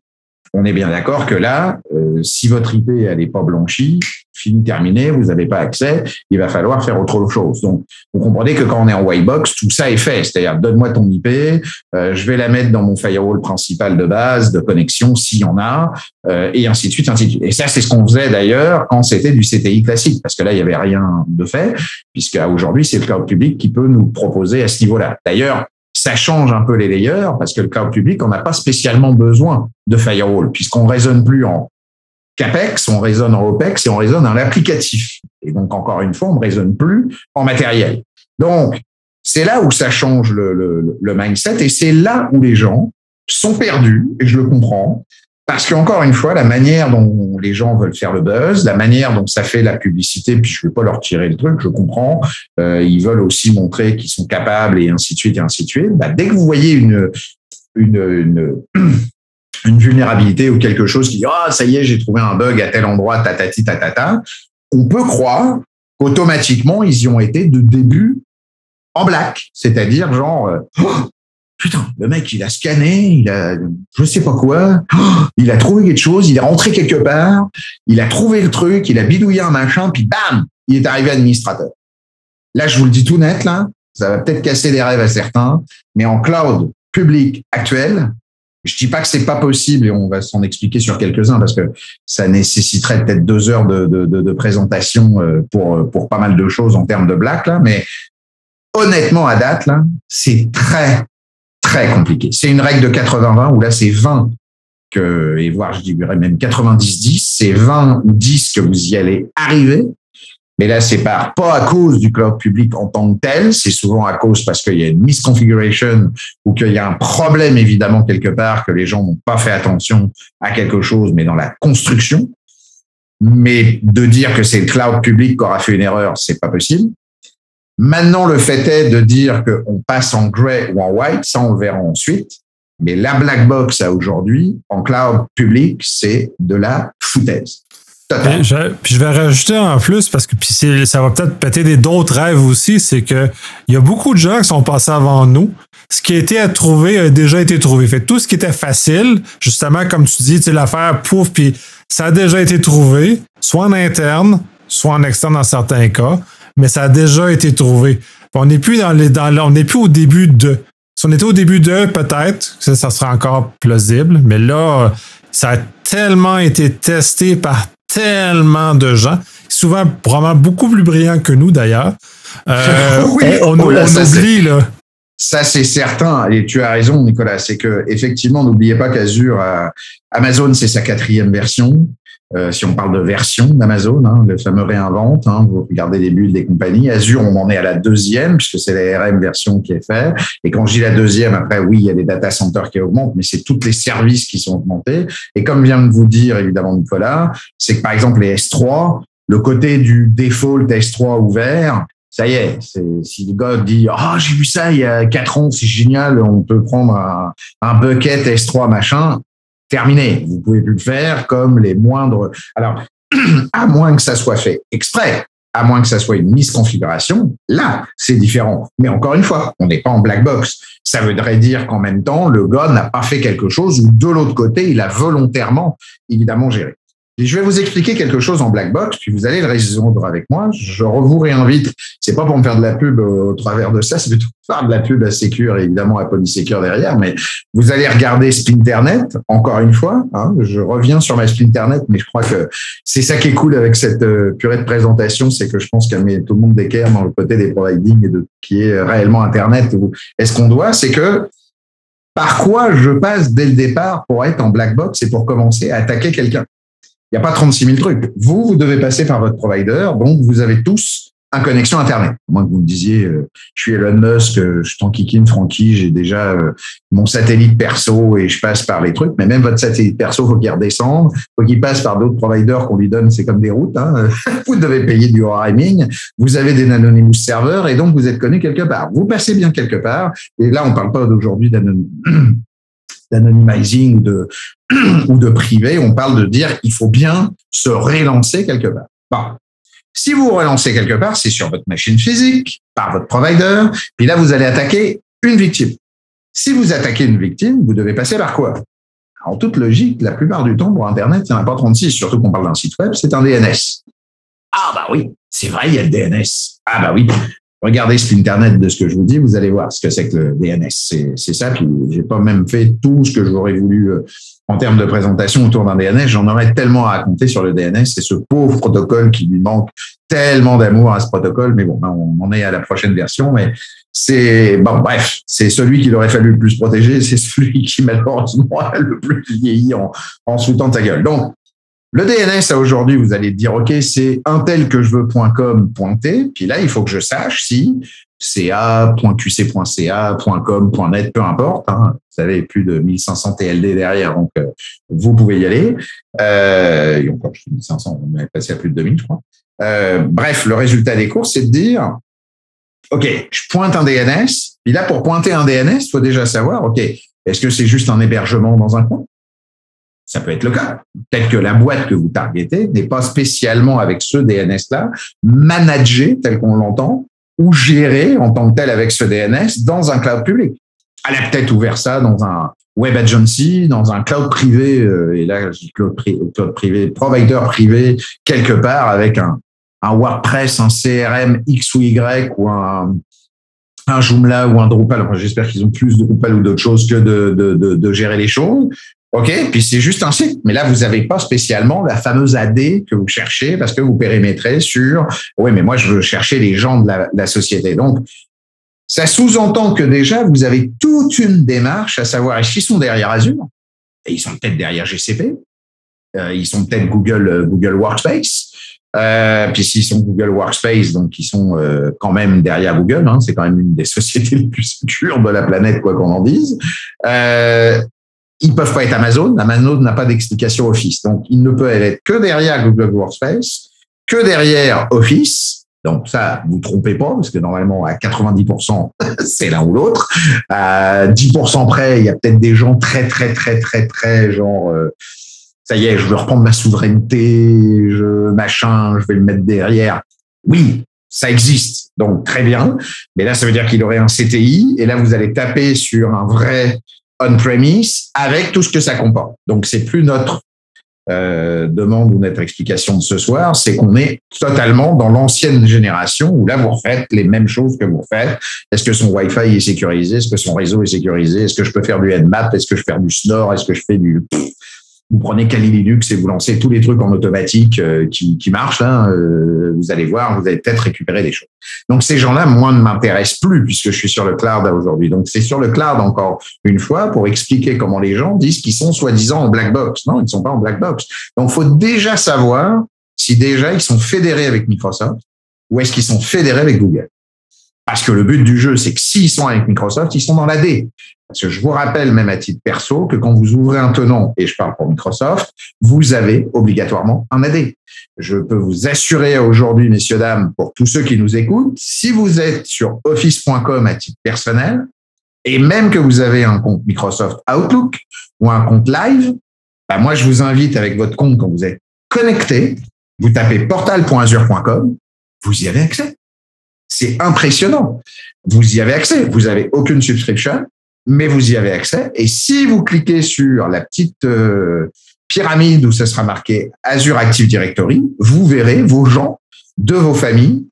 on est bien d'accord que là, euh, si votre IP n'est pas blanchie, fini terminé, vous n'avez pas accès, il va falloir faire autre chose. Donc, vous comprenez que quand on est en white box, tout ça est fait. C'est-à-dire, donne-moi ton IP, euh, je vais la mettre dans mon firewall principal de base, de connexion, s'il y en a, euh, et ainsi de suite, ainsi de suite. Et ça, c'est ce qu'on faisait d'ailleurs quand c'était du CTI classique, parce que là, il n'y avait rien de fait, puisque aujourd'hui, c'est le cloud public qui peut nous proposer à ce niveau-là. D'ailleurs, ça change un peu les layers parce que le cloud public, on n'a pas spécialement besoin de firewall puisqu'on raisonne plus en CAPEX, on raisonne en OPEX et on raisonne en applicatif. Et donc, encore une fois, on ne raisonne plus en matériel. Donc, c'est là où ça change le, mindset et c'est là où les gens sont perdus, et je le comprends, parce qu'encore une fois, la manière dont les gens veulent faire le buzz, la manière dont ça fait la publicité, puis je ne vais pas leur tirer le truc, je comprends, euh, ils veulent aussi montrer qu'ils sont capables et ainsi de suite et ainsi de suite. Bah, dès que vous voyez une, une, une, vulnérabilité ou quelque chose qui dit ah ça y est j'ai trouvé un bug à tel endroit tatati tatata, on peut croire qu'automatiquement ils y ont été de début en black, c'est-à-dire genre euh, Putain, le mec, il a scanné, il a, je sais pas quoi, il a trouvé quelque chose, il est rentré quelque part, il a trouvé le truc, il a bidouillé un machin, puis bam, il est arrivé administrateur. Là, je vous le dis tout net, là, ça va peut-être casser des rêves à certains, mais en cloud public actuel, je dis pas que c'est pas possible et on va s'en expliquer sur quelques-uns parce que ça nécessiterait peut-être deux heures de, présentation euh, pour pour pas mal de choses en termes de black là, mais honnêtement à date là, c'est très très compliqué. C'est une règle de 80-20 où là c'est 20 que et voire je dirais même 90-10, c'est 20 ou 10 que vous y allez arriver mais là, c'est pas, pas à cause du cloud public en tant que tel, c'est souvent à cause parce qu'il y a une misconfiguration ou qu'il y a un problème évidemment quelque part que les gens n'ont pas fait attention à quelque chose, mais dans la construction. Mais de dire que c'est le cloud public qui aura fait une erreur, c'est pas possible. Maintenant, le fait est de dire qu'on passe en grey ou en white, ça on le verra ensuite. Mais la black box à aujourd'hui, en cloud public, c'est de la foutaise. Je, puis je vais rajouter en plus, parce que puis ça va peut-être péter d'autres rêves aussi, c'est que il y a beaucoup de gens qui sont passés avant nous. Ce qui a été à trouver a déjà été trouvé. Fait tout ce qui était facile, justement, comme tu dis, l'affaire pouf, puis ça a déjà été trouvé, soit en interne, soit en externe dans certains cas, mais ça a déjà été trouvé. On n'est plus dans les, dans, on n'est plus au début de. Si on était au début de, peut-être, ça, ça sera encore plausible, mais là, ça a tellement été testé par tellement de gens, souvent probablement beaucoup plus brillants que nous d'ailleurs. Euh, on, oh là, oublie, là. Ça, c'est certain. Et tu as raison, Nicolas. C'est que, effectivement, n'oubliez pas qu'Azure, euh, Amazon, c'est sa quatrième version. Euh, si on parle de version d'Amazon, hein, le fameux réinvente, hein, vous regardez les bulles des compagnies. Azure, on en est à la deuxième, puisque c'est la RM version qui est faite. Et quand je dis la deuxième, après, oui, il y a des data centers qui augmentent, mais c'est tous les services qui sont augmentés. Et comme vient de vous dire, évidemment, Nicolas, c'est que, par exemple, les S3, le côté du default S3 ouvert, ça y est, si le gars dit ah j'ai vu ça il y a quatre ans, c'est génial, on peut prendre un bucket S3 machin, terminé. Vous pouvez plus le faire comme les moindres. Alors, à moins que ça soit fait exprès, à moins que ça soit une misconfiguration, là, c'est différent. Mais encore une fois, on n'est pas en black box. Ça voudrait dire qu'en même temps, le gars n'a pas fait quelque chose ou de l'autre côté, il a volontairement, évidemment, géré je vais vous expliquer quelque chose en black box, puis vous allez le résoudre avec moi. Je vous réinvite. C'est pas pour me faire de la pub au travers de ça, c'est plutôt pour faire de la pub à Secure et évidemment à Polysecure derrière. Mais vous allez regarder Splinternet, encore une fois. Hein, je reviens sur ma Splinternet, mais je crois que c'est ça qui est cool avec cette euh, purée de présentation, c'est que je pense qu'elle met tout le monde d'équerre dans le côté des providing et de qui est réellement Internet. Est-ce qu'on doit, c'est que par quoi je passe dès le départ pour être en black box et pour commencer à attaquer quelqu'un? Il n'y a pas 36 000 trucs. Vous, vous devez passer par votre provider, donc vous avez tous une connexion Internet. Moi, que vous me disiez, euh, je suis Elon Musk, euh, je t'enquiquine, Francky, j'ai déjà euh, mon satellite perso et je passe par les trucs, mais même votre satellite perso, faut qu'il redescende, faut qu'il passe par d'autres providers qu'on lui donne, c'est comme des routes. Hein. vous devez payer du roaming, vous avez des anonymous serveurs et donc vous êtes connu quelque part. Vous passez bien quelque part, et là, on parle pas d'aujourd'hui d'anonymous d'anonymizing ou de, privé, on parle de dire qu'il faut bien se relancer quelque part. Bon. Si vous vous relancez quelque part, c'est sur votre machine physique, par votre provider, puis là, vous allez attaquer une victime. Si vous attaquez une victime, vous devez passer par quoi? En toute logique, la plupart du temps, pour Internet, il n'y en a pas 36, surtout qu'on parle d'un site web, c'est un DNS. Ah bah oui, c'est vrai, il y a le DNS. Ah bah oui, regardez Internet de ce que je vous dis, vous allez voir ce que c'est que le DNS. C'est ça. Puis j'ai pas même fait tout ce que j'aurais voulu euh, en termes de présentation autour d'un DNS. J'en aurais tellement à raconter sur le DNS. C'est ce pauvre protocole qui lui manque tellement d'amour à ce protocole. Mais bon, on en est à la prochaine version. Mais c'est bon, bref, c'est celui qu'il aurait fallu le plus protéger. C'est celui qui malheureusement le plus vieilli en, en se foutant de sa gueule. Donc le DNS, à aujourd'hui, vous allez dire, OK, c'est un tel que je veux.com, .t. Puis là, il faut que je sache si ca.qc.ca, .com, peu importe. Hein. Vous savez, plus de 1500 TLD derrière, donc euh, vous pouvez y aller. Euh, et encore, je dis 1500, on est passé à plus de 2000, je crois. Euh, bref, le résultat des cours, c'est de dire, OK, je pointe un DNS. Puis là, pour pointer un DNS, il faut déjà savoir, OK, est-ce que c'est juste un hébergement dans un coin? Ça peut être le cas. Peut-être que la boîte que vous targetez n'est pas spécialement avec ce DNS-là managée tel qu'on l'entend ou gérée en tant que tel avec ce DNS dans un cloud public. Elle a peut-être ouvert ça dans un web agency, dans un cloud privé, euh, et là, je dis cloud, privé, provider privé, quelque part avec un, un WordPress, un CRM X ou Y ou un, Joomla ou un Drupal. J'espère qu'ils ont plus de Drupal ou d'autres choses que de, de, de, gérer les choses. OK, puis c'est juste un site. Mais là, vous n'avez pas spécialement la fameuse AD que vous cherchez parce que vous périmétrez sur, oui, mais moi, je veux chercher les gens de la, société. Donc, ça sous-entend que déjà, vous avez toute une démarche à savoir est-ce qu'ils sont derrière Azure? Et ils sont peut-être derrière GCP, euh, ils sont peut-être Google euh, Google Workspace. Euh, puis s'ils sont Google Workspace, donc ils sont euh, quand même derrière Google, hein, c'est quand même une des sociétés les plus sécures de la planète, quoi qu'on en dise. Euh, ils peuvent pas être Amazon. Amazon n'a pas d'explication Office. Donc, ils ne peuvent être que derrière Google Workspace, que derrière Office. Donc, ça, vous trompez pas, parce que normalement, à 90%, c'est l'un ou l'autre. À 10% près, il y a peut-être des gens très, très, très, très, très, genre, euh, ça y est, je veux reprendre ma souveraineté, je, machin, je vais le mettre derrière. Oui, ça existe. Donc, très bien. Mais là, ça veut dire qu'il aurait un CTI. Et là, vous allez taper sur un vrai on-premise avec tout ce que ça comporte. Donc, c'est plus notre euh, demande ou notre explication de ce soir, c'est qu'on est totalement dans l'ancienne génération où là, vous refaites les mêmes choses que vous faites. Est-ce que son Wi-Fi est sécurisé? Est-ce que son réseau est sécurisé? Est-ce que je peux faire du Nmap? Est-ce que je fais du Snore? Est-ce que je fais du vous prenez Kali Linux et vous lancez tous les trucs en automatique euh, qui, qui marchent, hein, euh, vous allez voir, vous allez peut-être récupérer des choses. Donc ces gens-là, moi, ne m'intéressent plus puisque je suis sur le cloud aujourd'hui. Donc c'est sur le cloud encore une fois pour expliquer comment les gens disent qu'ils sont soi-disant en black box. Non, ils ne sont pas en black box. Donc faut déjà savoir si déjà ils sont fédérés avec Microsoft ou est-ce qu'ils sont fédérés avec Google. Parce que le but du jeu, c'est que s'ils sont avec Microsoft, ils sont dans l'AD. Parce que je vous rappelle, même à titre perso, que quand vous ouvrez un tenant, et je parle pour Microsoft, vous avez obligatoirement un AD. Je peux vous assurer aujourd'hui, messieurs, dames, pour tous ceux qui nous écoutent, si vous êtes sur office.com à titre personnel, et même que vous avez un compte Microsoft Outlook ou un compte Live, bah moi, je vous invite avec votre compte, quand vous êtes connecté, vous tapez portal.azure.com, vous y avez accès. C'est impressionnant. Vous y avez accès. Vous avez aucune subscription mais vous y avez accès. Et si vous cliquez sur la petite euh, pyramide où ce sera marqué Azure Active Directory, vous verrez vos gens de vos familles,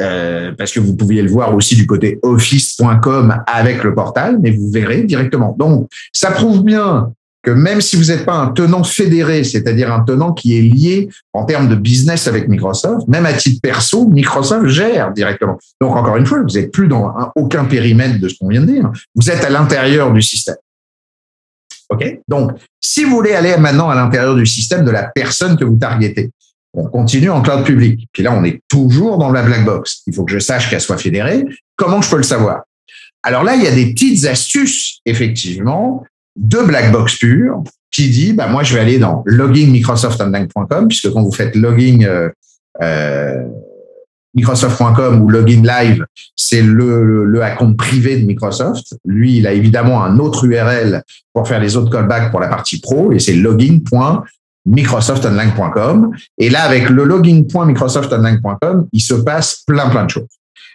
euh, parce que vous pouviez le voir aussi du côté office.com avec le portal, mais vous verrez directement. Donc, ça prouve bien que même si vous n'êtes pas un tenant fédéré, c'est-à-dire un tenant qui est lié en termes de business avec Microsoft, même à titre perso, Microsoft gère directement. Donc, encore une fois, vous n'êtes plus dans aucun périmètre de ce qu'on vient de dire. Vous êtes à l'intérieur du système. OK? Donc, si vous voulez aller maintenant à l'intérieur du système de la personne que vous targetez, on continue en cloud public. Puis là, on est toujours dans la black box. Il faut que je sache qu'elle soit fédérée. Comment je peux le savoir? Alors là, il y a des petites astuces, effectivement, de black box pure qui dit bah moi je vais aller dans loginmicrosoftonline.com puisque quand vous faites login euh, euh, ou login live, c'est le, le compte privé de Microsoft. Lui, il a évidemment un autre URL pour faire les autres callbacks pour la partie pro et c'est login.microsoftonline.com. Et là, avec le login.microsoftonline.com, il se passe plein, plein de choses.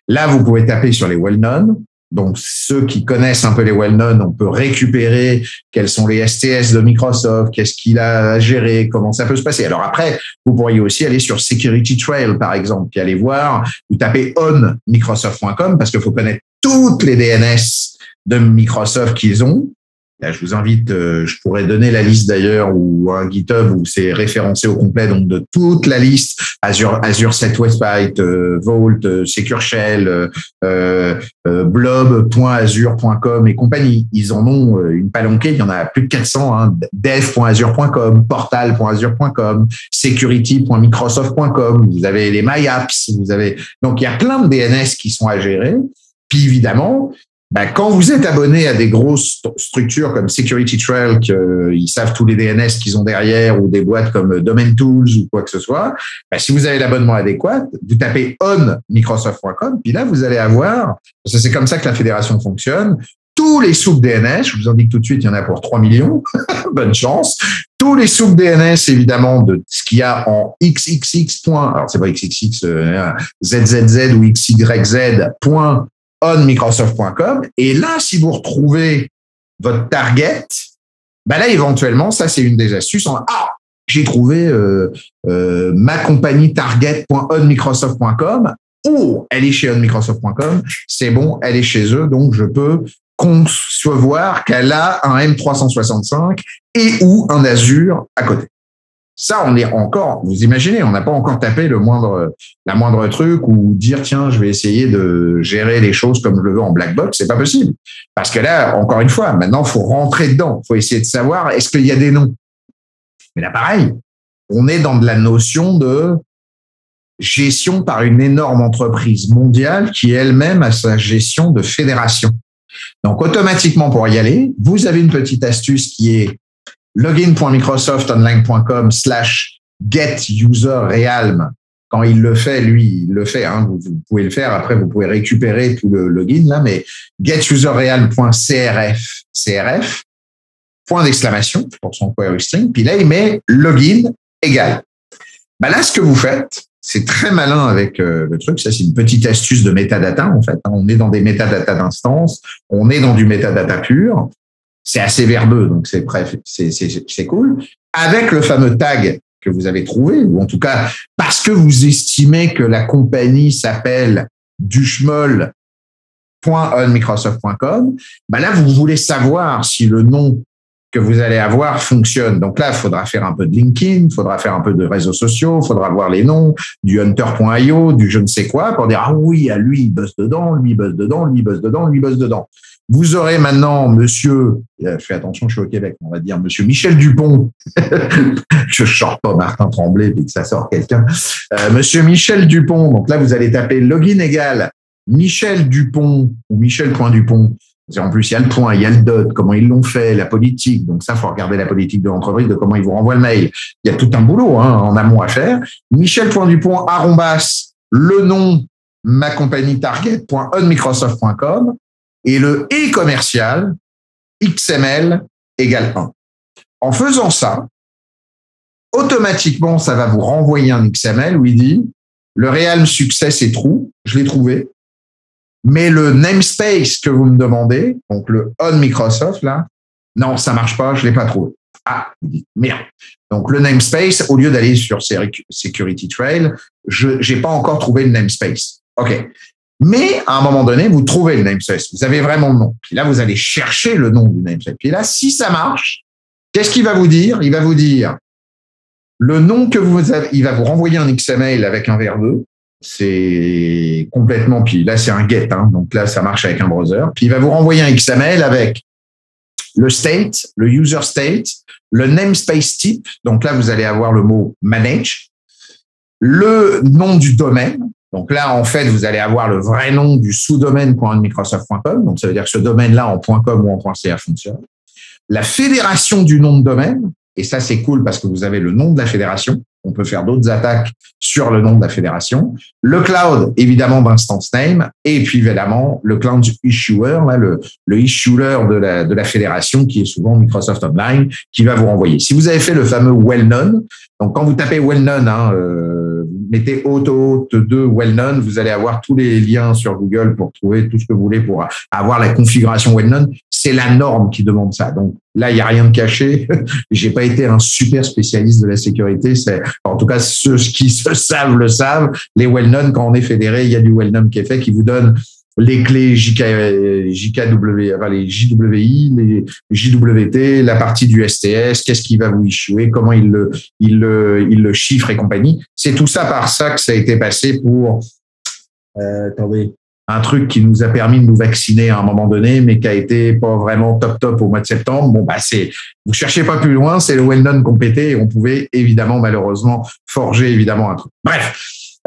Là, vous pouvez taper sur les well-known. Donc, ceux qui connaissent un peu les well-known, on peut récupérer quels sont les STS de Microsoft, qu'est-ce qu'il a géré, comment ça peut se passer. Alors après, vous pourriez aussi aller sur Security Trail, par exemple, puis aller voir, vous tapez on Microsoft.com parce qu'il faut connaître toutes les DNS de Microsoft qu'ils ont. Là, je vous invite, euh, je pourrais donner la liste d'ailleurs ou un GitHub où c'est référencé au complet, donc de toute la liste Azure, Azure Set Website, euh, Vault, euh, Secure Shell, blob.azure.com et compagnie. Ils en ont une palanquée, il y en a plus de 400, hein, dev.azure.com, portal.azure.com, security.microsoft.com, vous avez les MyApps, vous avez donc il y a plein de DNS qui sont à gérer. Puis évidemment, ben, quand vous êtes abonné à des grosses structures comme Security Trail, qu'ils euh, savent tous les DNS qu'ils ont derrière, ou des boîtes comme Domain Tools ou quoi que ce soit, ben, si vous avez l'abonnement adéquat, vous tapez on Microsoft.com, puis là, vous allez avoir, parce que c'est comme ça que la fédération fonctionne, tous les sous DNS, je vous en dis tout de suite, il y en a pour 3 millions, bonne chance, tous les sous DNS, évidemment, de ce qu'il y a en xxx. Alors, c'est pas xxx, euh, zzz ou xyz. onmicrosoft.com. Et là, si vous retrouvez votre target, ben là, éventuellement, ça, c'est une des astuces. ah, j'ai trouvé euh, euh, ma compagnie target.onmicrosoft.com. oh, elle est chez onmicrosoft.com, c'est bon, elle est chez eux, donc je peux concevoir qu'elle a un M365 et ou un Azure à côté. Ça, on est encore, vous imaginez, on n'a pas encore tapé le moindre, la moindre truc ou dire, tiens, je vais essayer de gérer les choses comme je le veux en black box. C'est pas possible. Parce que là, encore une fois, maintenant, faut rentrer dedans. Faut essayer de savoir, est-ce qu'il y a des noms? Mais là, pareil, on est dans de la notion de gestion par une énorme entreprise mondiale qui elle-même a sa gestion de fédération. Donc, automatiquement, pour y aller, vous avez une petite astuce qui est login.microsoftonline.com slash getuserrealm. Quand il le fait, lui, il le fait. Hein, vous, pouvez le faire. Après, vous pouvez récupérer tout le login là, mais getuserrealm.crf, crf, point d'exclamation pour son query string. Puis là, il met login égal. Ben là, ce que vous faites, c'est très malin avec euh, le truc. Ça, c'est une petite astuce de metadata, en fait. On est dans des metadata d'instance. On est dans du metadata pur c'est assez verbeux, donc c'est c'est cool. Avec le fameux tag que vous avez trouvé, ou en tout cas parce que vous estimez que la compagnie s'appelle duschmoll.onmicrosoft.com, ben là vous voulez savoir si le nom que vous allez avoir fonctionne. Donc là, il faudra faire un peu de LinkedIn, il faudra faire un peu de réseaux sociaux, il faudra voir les noms du hunter.io, du je ne sais quoi, pour dire, ah oui, à lui, il bosse dedans, lui, bosse dedans, lui, bosse dedans, lui, bosse dedans. Vous aurez maintenant monsieur, je fais attention, je suis au Québec, on va dire monsieur Michel Dupont. je ne sors pas Martin Tremblay puis que ça sort quelqu'un. Euh, monsieur Michel Dupont. Donc là, vous allez taper login égal Michel Dupont ou Michel Point Dupont. En plus, il y a le point, il y a le dot, comment ils l'ont fait, la politique. Donc ça, faut regarder la politique de l'entreprise, de comment ils vous renvoient le mail. Il y a tout un boulot hein, en amont à faire. Michel Point Dupont, le nom, ma compagnie target.onmicrosoft.com et le et commercial XML égale 1. En faisant ça, automatiquement, ça va vous renvoyer un XML où il dit le Realm Success est true, je l'ai trouvé, mais le namespace que vous me demandez, donc le on Microsoft là, non, ça marche pas, je l'ai pas trouvé. Ah, merde. Donc le namespace, au lieu d'aller sur Security Trail, je n'ai pas encore trouvé le namespace. OK. Mais à un moment donné, vous trouvez le namespace. Vous avez vraiment le nom. Puis là, vous allez chercher le nom du namespace. Puis là, si ça marche, qu'est-ce qu'il va vous dire? Il va vous dire le nom que vous avez. Il va vous renvoyer un XML avec un verbe. C'est complètement. Puis là, c'est un get. Hein, donc là, ça marche avec un browser. Puis il va vous renvoyer un XML avec le state, le user state, le namespace type. Donc là, vous allez avoir le mot manage, le nom du domaine. Donc là, en fait, vous allez avoir le vrai nom du sous-domaine.microsoft.com. Donc ça veut dire que ce domaine-là en .com ou en .ca fonctionne. La fédération du nom de domaine. Et ça, c'est cool parce que vous avez le nom de la fédération. On peut faire d'autres attaques sur le nom de la fédération. Le cloud, évidemment, d'instance name. Et puis, évidemment, le cloud issuer, le issuer de la, de la fédération, qui est souvent Microsoft Online, qui va vous renvoyer. Si vous avez fait le fameux well-known, donc quand vous tapez well-known, hein, euh, mettez auto de well-known, vous allez avoir tous les liens sur Google pour trouver tout ce que vous voulez pour avoir la configuration well-known. C'est la norme qui demande ça. Donc là, il n'y a rien de caché. J'ai pas été un super spécialiste de la sécurité. C'est, en tout cas, ceux qui se savent le savent. Les well-known, quand on est fédéré, il y a du well-known qui est fait, qui vous donne les clés JK, JKW, enfin les JWI, les JWT, la partie du STS, qu'est-ce qui va vous issuer, comment il le, il le, il le chiffre et compagnie. C'est tout ça par ça que ça a été passé pour, euh, attendez, un truc qui nous a permis de nous vacciner à un moment donné, mais qui a été pas vraiment top top au mois de septembre. Bon, bah, c'est, vous cherchez pas plus loin, c'est le well-known complété et on pouvait évidemment, malheureusement, forger évidemment un truc. Bref.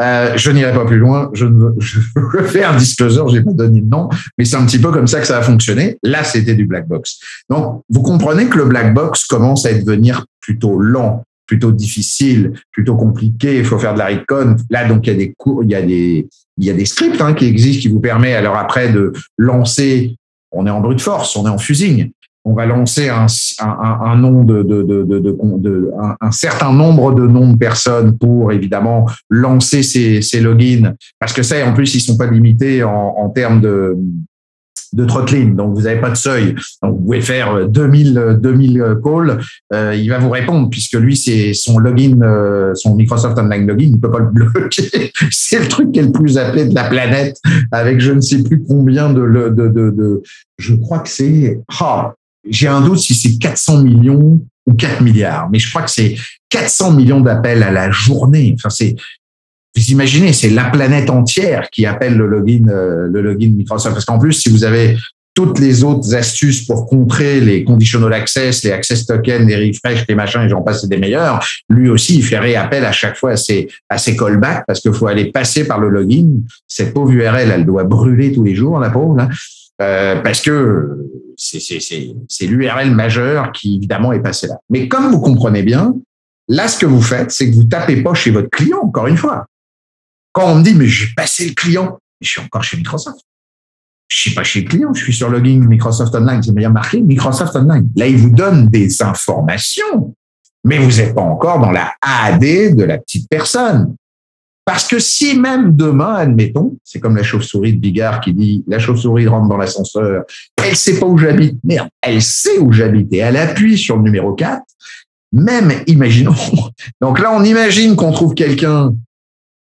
Euh, je n'irai pas plus loin. Je, je, je fais un disclosure, j'ai pas donné de nom, mais c'est un petit peu comme ça que ça a fonctionné. Là, c'était du black box. Donc, vous comprenez que le black box commence à devenir plutôt lent, plutôt difficile, plutôt compliqué. Il faut faire de la recon. Là, donc, il y a des cours, il y a des, il y a des scripts hein, qui existent qui vous permettent alors après de lancer. On est en brute force, on est en fusing on va lancer un, un, nom de, de, de, un, certain nombre de noms de personnes pour évidemment lancer ces, ces logins parce que ça en plus ils sont pas limités en, termes de de donc vous n'avez pas de seuil. Donc vous pouvez faire 2000 2000 calls, euh, il va vous répondre puisque lui c'est son login, euh, son Microsoft Online Login, il ne peut pas le bloquer. c'est le truc qui est le plus appelé de la planète, avec je ne sais plus combien de de de, de je crois que c'est ah, j'ai un doute si c'est 400 millions ou 4 milliards, mais je crois que c'est 400 millions d'appels à la journée. Enfin c'est vous imaginez, c'est la planète entière qui appelle le login, euh, le login Microsoft. Parce qu'en plus, si vous avez toutes les autres astuces pour contrer les conditional access, les access tokens, les refresh, les machins, et j'en passe, des meilleurs. Lui aussi, il fait réappel à chaque fois à ses, à ses callbacks parce qu'il faut aller passer par le login. Cette pauvre URL, elle doit brûler tous les jours, la pauvre, là, euh, parce que c'est l'URL majeur qui, évidemment, est passé là. Mais comme vous comprenez bien, là, ce que vous faites, c'est que vous tapez pas chez votre client, encore une fois. Quand on me dit, mais j'ai passé le client, je suis encore chez Microsoft. Je suis pas chez le client, je suis sur login Microsoft Online. C'est bien marqué Microsoft Online. Là, il vous donne des informations, mais vous n'êtes pas encore dans la AD de la petite personne. Parce que si même demain, admettons, c'est comme la chauve-souris de Bigard qui dit la chauve-souris rentre dans l'ascenseur, elle sait pas où j'habite. Merde, elle sait où j'habite et elle appuie sur le numéro 4. Même, imaginons. Donc là, on imagine qu'on trouve quelqu'un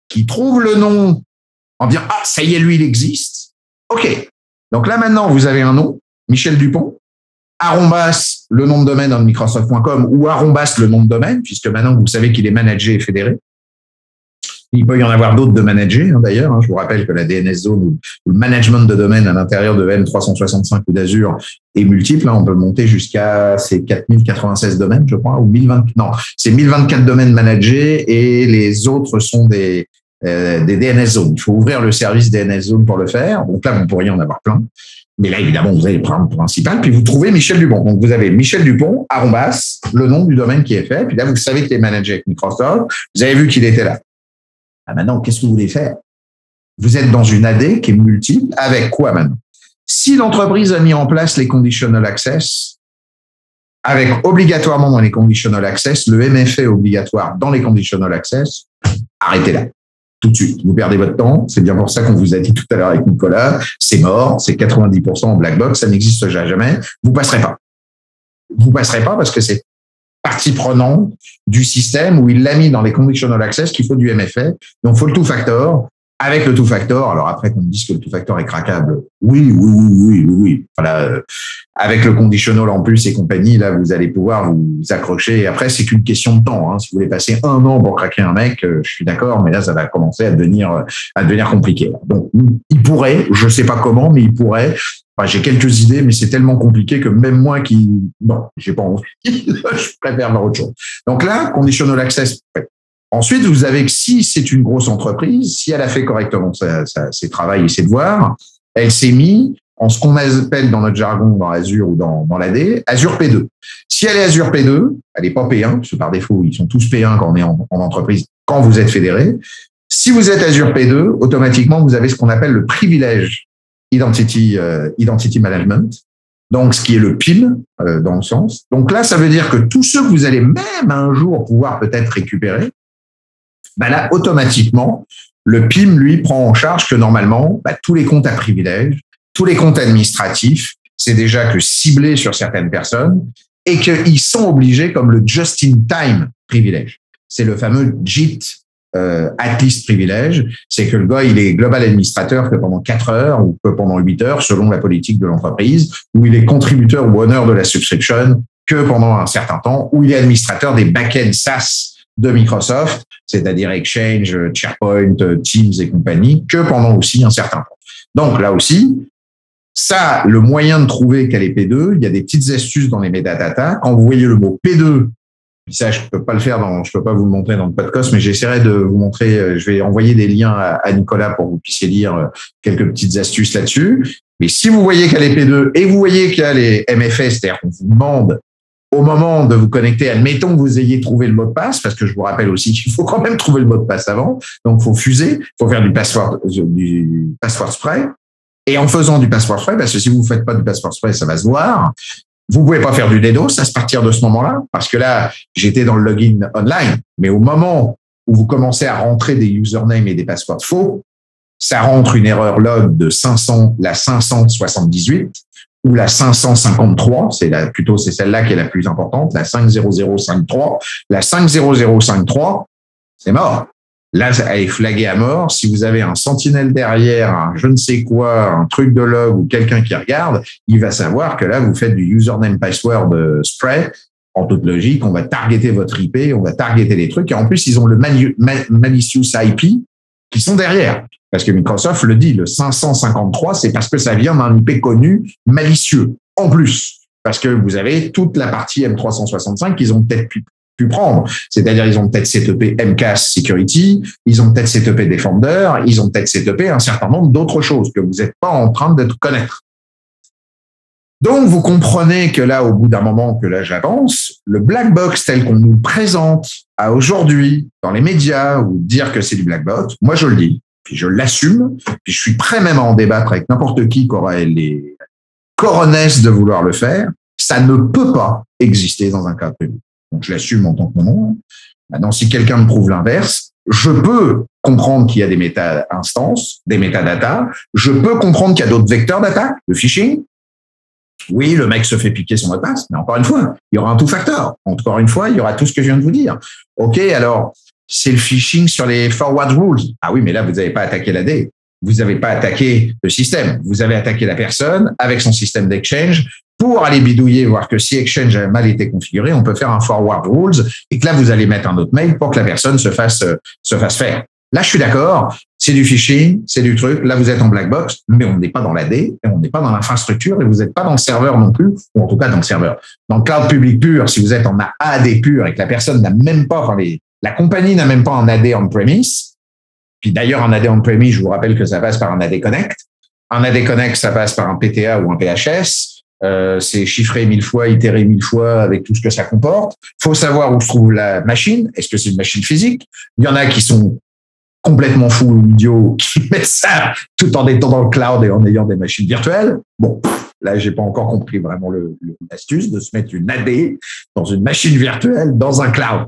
qui trouve le nom en disant ah ça y est lui il existe. Ok. Donc là maintenant vous avez un nom, Michel Dupont, arrombas le nom de domaine dans Microsoft.com ou arrombas le nom de domaine puisque maintenant vous savez qu'il est managé et fédéré. Il peut y en avoir d'autres de managers, hein, d'ailleurs. Hein. Je vous rappelle que la DNS Zone ou le management de domaine à l'intérieur de VM365 ou d'Azure est multiple. Hein. On peut monter jusqu'à ces 4096 domaines, je crois, ou 1020. Non, c'est 1024 domaines managés et les autres sont des, euh, des DNS zones. Il faut ouvrir le service DNS zone pour le faire. Donc là, vous pourriez en avoir plein. Mais là, évidemment, vous avez le principal, puis vous trouvez Michel Dupont. Donc, vous avez Michel Dupont, arrobas, le nom du domaine qui est fait. Puis là, vous savez qu'il est managé avec Microsoft. Vous avez vu qu'il était là. Ah, maintenant, qu'est-ce que vous voulez faire? Vous êtes dans une AD qui est multiple. Avec quoi maintenant? Si l'entreprise a mis en place les conditional access, avec obligatoirement dans les conditional access, le MFA obligatoire dans les conditional access, arrêtez là tout de suite. Vous perdez votre temps. C'est bien pour ça qu'on vous a dit tout à l'heure avec Nicolas, c'est mort, c'est 90% en black box, ça n'existe jamais. Vous passerez pas. Vous passerez pas parce que c'est partie prenante du système où il l'a mis dans les conditional access qu'il faut du MFA. Donc, faut le two factor avec le two factor. Alors après qu'on me dise que le two factor est craquable, oui, oui, oui, oui, oui. Voilà, euh, avec le conditional en plus et compagnie, là, vous allez pouvoir vous accrocher. Après, c'est qu'une question de temps. Hein. Si vous voulez passer un an pour craquer un mec, euh, je suis d'accord, mais là, ça va commencer à devenir à devenir compliqué. Donc, il pourrait, je sais pas comment, mais il pourrait. J'ai quelques idées, mais c'est tellement compliqué que même moi qui, non, j'ai pas envie. je préfère voir autre chose. Donc là, conditional access, Ensuite, vous avez que si c'est une grosse entreprise, si elle a fait correctement ses travaux et ses devoirs, elle s'est mise en ce qu'on appelle dans notre jargon, dans Azure ou dans, dans l'AD, Azure P2. Si elle est Azure P2, elle n'est pas P1, parce que par défaut, ils sont tous P1 quand on est en, entreprise, quand vous êtes fédéré. Si vous êtes Azure P2, automatiquement, vous avez ce qu'on appelle le privilège Identity, euh, Identity Management. Donc, ce qui est le PIM, euh, dans le sens. Donc là, ça veut dire que tous ceux que vous allez même un jour pouvoir peut-être récupérer, ben là, automatiquement, le PIM, lui, prend en charge que normalement, ben, tous les comptes à privilèges, tous les comptes administratifs, c'est déjà que ciblé sur certaines personnes et qu'ils sont obligés comme le just-in-time privilège. C'est le fameux JIT euh, at least privilège, c'est que le gars, il est global administrateur que pendant 4 heures ou que pendant 8 heures, selon la politique de l'entreprise, ou il est contributeur ou honneur de la subscription que pendant un certain temps, ou il est administrateur des back-end SaaS de Microsoft, c'est-à-dire Exchange, SharePoint, Teams et compagnie, que pendant aussi un certain temps. Donc là aussi, ça, le moyen de trouver qu'elle est P2, il y a des petites astuces dans les metadata. Quand vous voyez le mot P2, ça, je peux pas le faire dans, je peux pas vous le montrer dans le podcast, mais j'essaierai de vous montrer, euh, je vais envoyer des liens à, Nicolas pour que vous puissiez lire euh, quelques petites astuces là-dessus. Mais si vous voyez qu'elle est P2 et vous voyez qu'il y a les MFS, c'est-à-dire qu'on vous demande au moment de vous connecter, admettons que vous ayez trouvé le mot de passe, parce que je vous rappelle aussi qu'il faut quand même trouver le mot de passe avant. Donc, faut fuser, faut faire du password, du password spray. Et en faisant du password spray, parce que si vous ne faites pas du password spray, ça va se voir. Vous pouvez pas faire du DDoS à partir de ce moment-là, parce que là, j'étais dans le login online. Mais au moment où vous commencez à rentrer des usernames et des passwords faux, ça rentre une erreur log de 500, la 578 ou la 553, c'est la, plutôt c'est celle-là qui est la plus importante, la 50053. La 50053, c'est mort. Là, elle est flaguée à mort. Si vous avez un sentinelle derrière, un je ne sais quoi, un truc de log ou quelqu'un qui regarde, il va savoir que là, vous faites du username password spray. En toute logique, on va targeter votre IP, on va targeter les trucs. Et en plus, ils ont le malicious IP qui sont derrière. Parce que Microsoft le dit, le 553, c'est parce que ça vient d'un IP connu malicieux. En plus, parce que vous avez toute la partie M365 qu'ils ont peut-être pu, prendre. C'est-à-dire, ils ont peut-être setupé MCAS Security, ils ont peut-être setupé Defender, ils ont peut-être setupé un certain nombre d'autres choses que vous n'êtes pas en train de connaître. Donc, vous comprenez que là, au bout d'un moment que là, j'avance, le black box tel qu'on nous présente à aujourd'hui dans les médias ou dire que c'est du black box, moi, je le dis puis je l'assume, puis je suis prêt même à en débattre avec n'importe qui qui aurait les coronesses de vouloir le faire, ça ne peut pas exister dans un cadre public. Donc je l'assume en tant que nom. Maintenant, si quelqu'un me prouve l'inverse, je peux comprendre qu'il y a des méta-instances, des métadatas, je peux comprendre qu'il y a d'autres vecteurs d'attaque, le phishing. Oui, le mec se fait piquer son mot de passe, mais encore une fois, il y aura un tout facteur. Encore une fois, il y aura tout ce que je viens de vous dire. OK, alors, c'est le phishing sur les forward rules. Ah oui, mais là, vous n'avez pas attaqué la D. Vous n'avez pas attaqué le système. Vous avez attaqué la personne avec son système d'exchange pour aller bidouiller, voir que si Exchange a mal été configuré, on peut faire un forward rules et que là, vous allez mettre un autre mail pour que la personne se fasse, se fasse faire. Là, je suis d'accord, c'est du phishing, c'est du truc. Là, vous êtes en black box, mais on n'est pas dans la D, et on n'est pas dans l'infrastructure, et vous n'êtes pas dans le serveur non plus, ou en tout cas dans le serveur. Dans le cloud public pur, si vous êtes en AD pur et que la personne n'a même pas, la compagnie n'a même pas un AD on-premise. Puis d'ailleurs, un AD on-premise, je vous rappelle que ça passe par un AD Connect. Un AD Connect, ça passe par un PTA ou un PHS. Euh, c'est chiffré mille fois, itéré mille fois avec tout ce que ça comporte. faut savoir où se trouve la machine. Est-ce que c'est une machine physique? Il y en a qui sont complètement fous ou idiots qui mettent ça tout en étant dans le cloud et en ayant des machines virtuelles. Bon, là, j'ai pas encore compris vraiment l'astuce de se mettre une AD dans une machine virtuelle dans un cloud.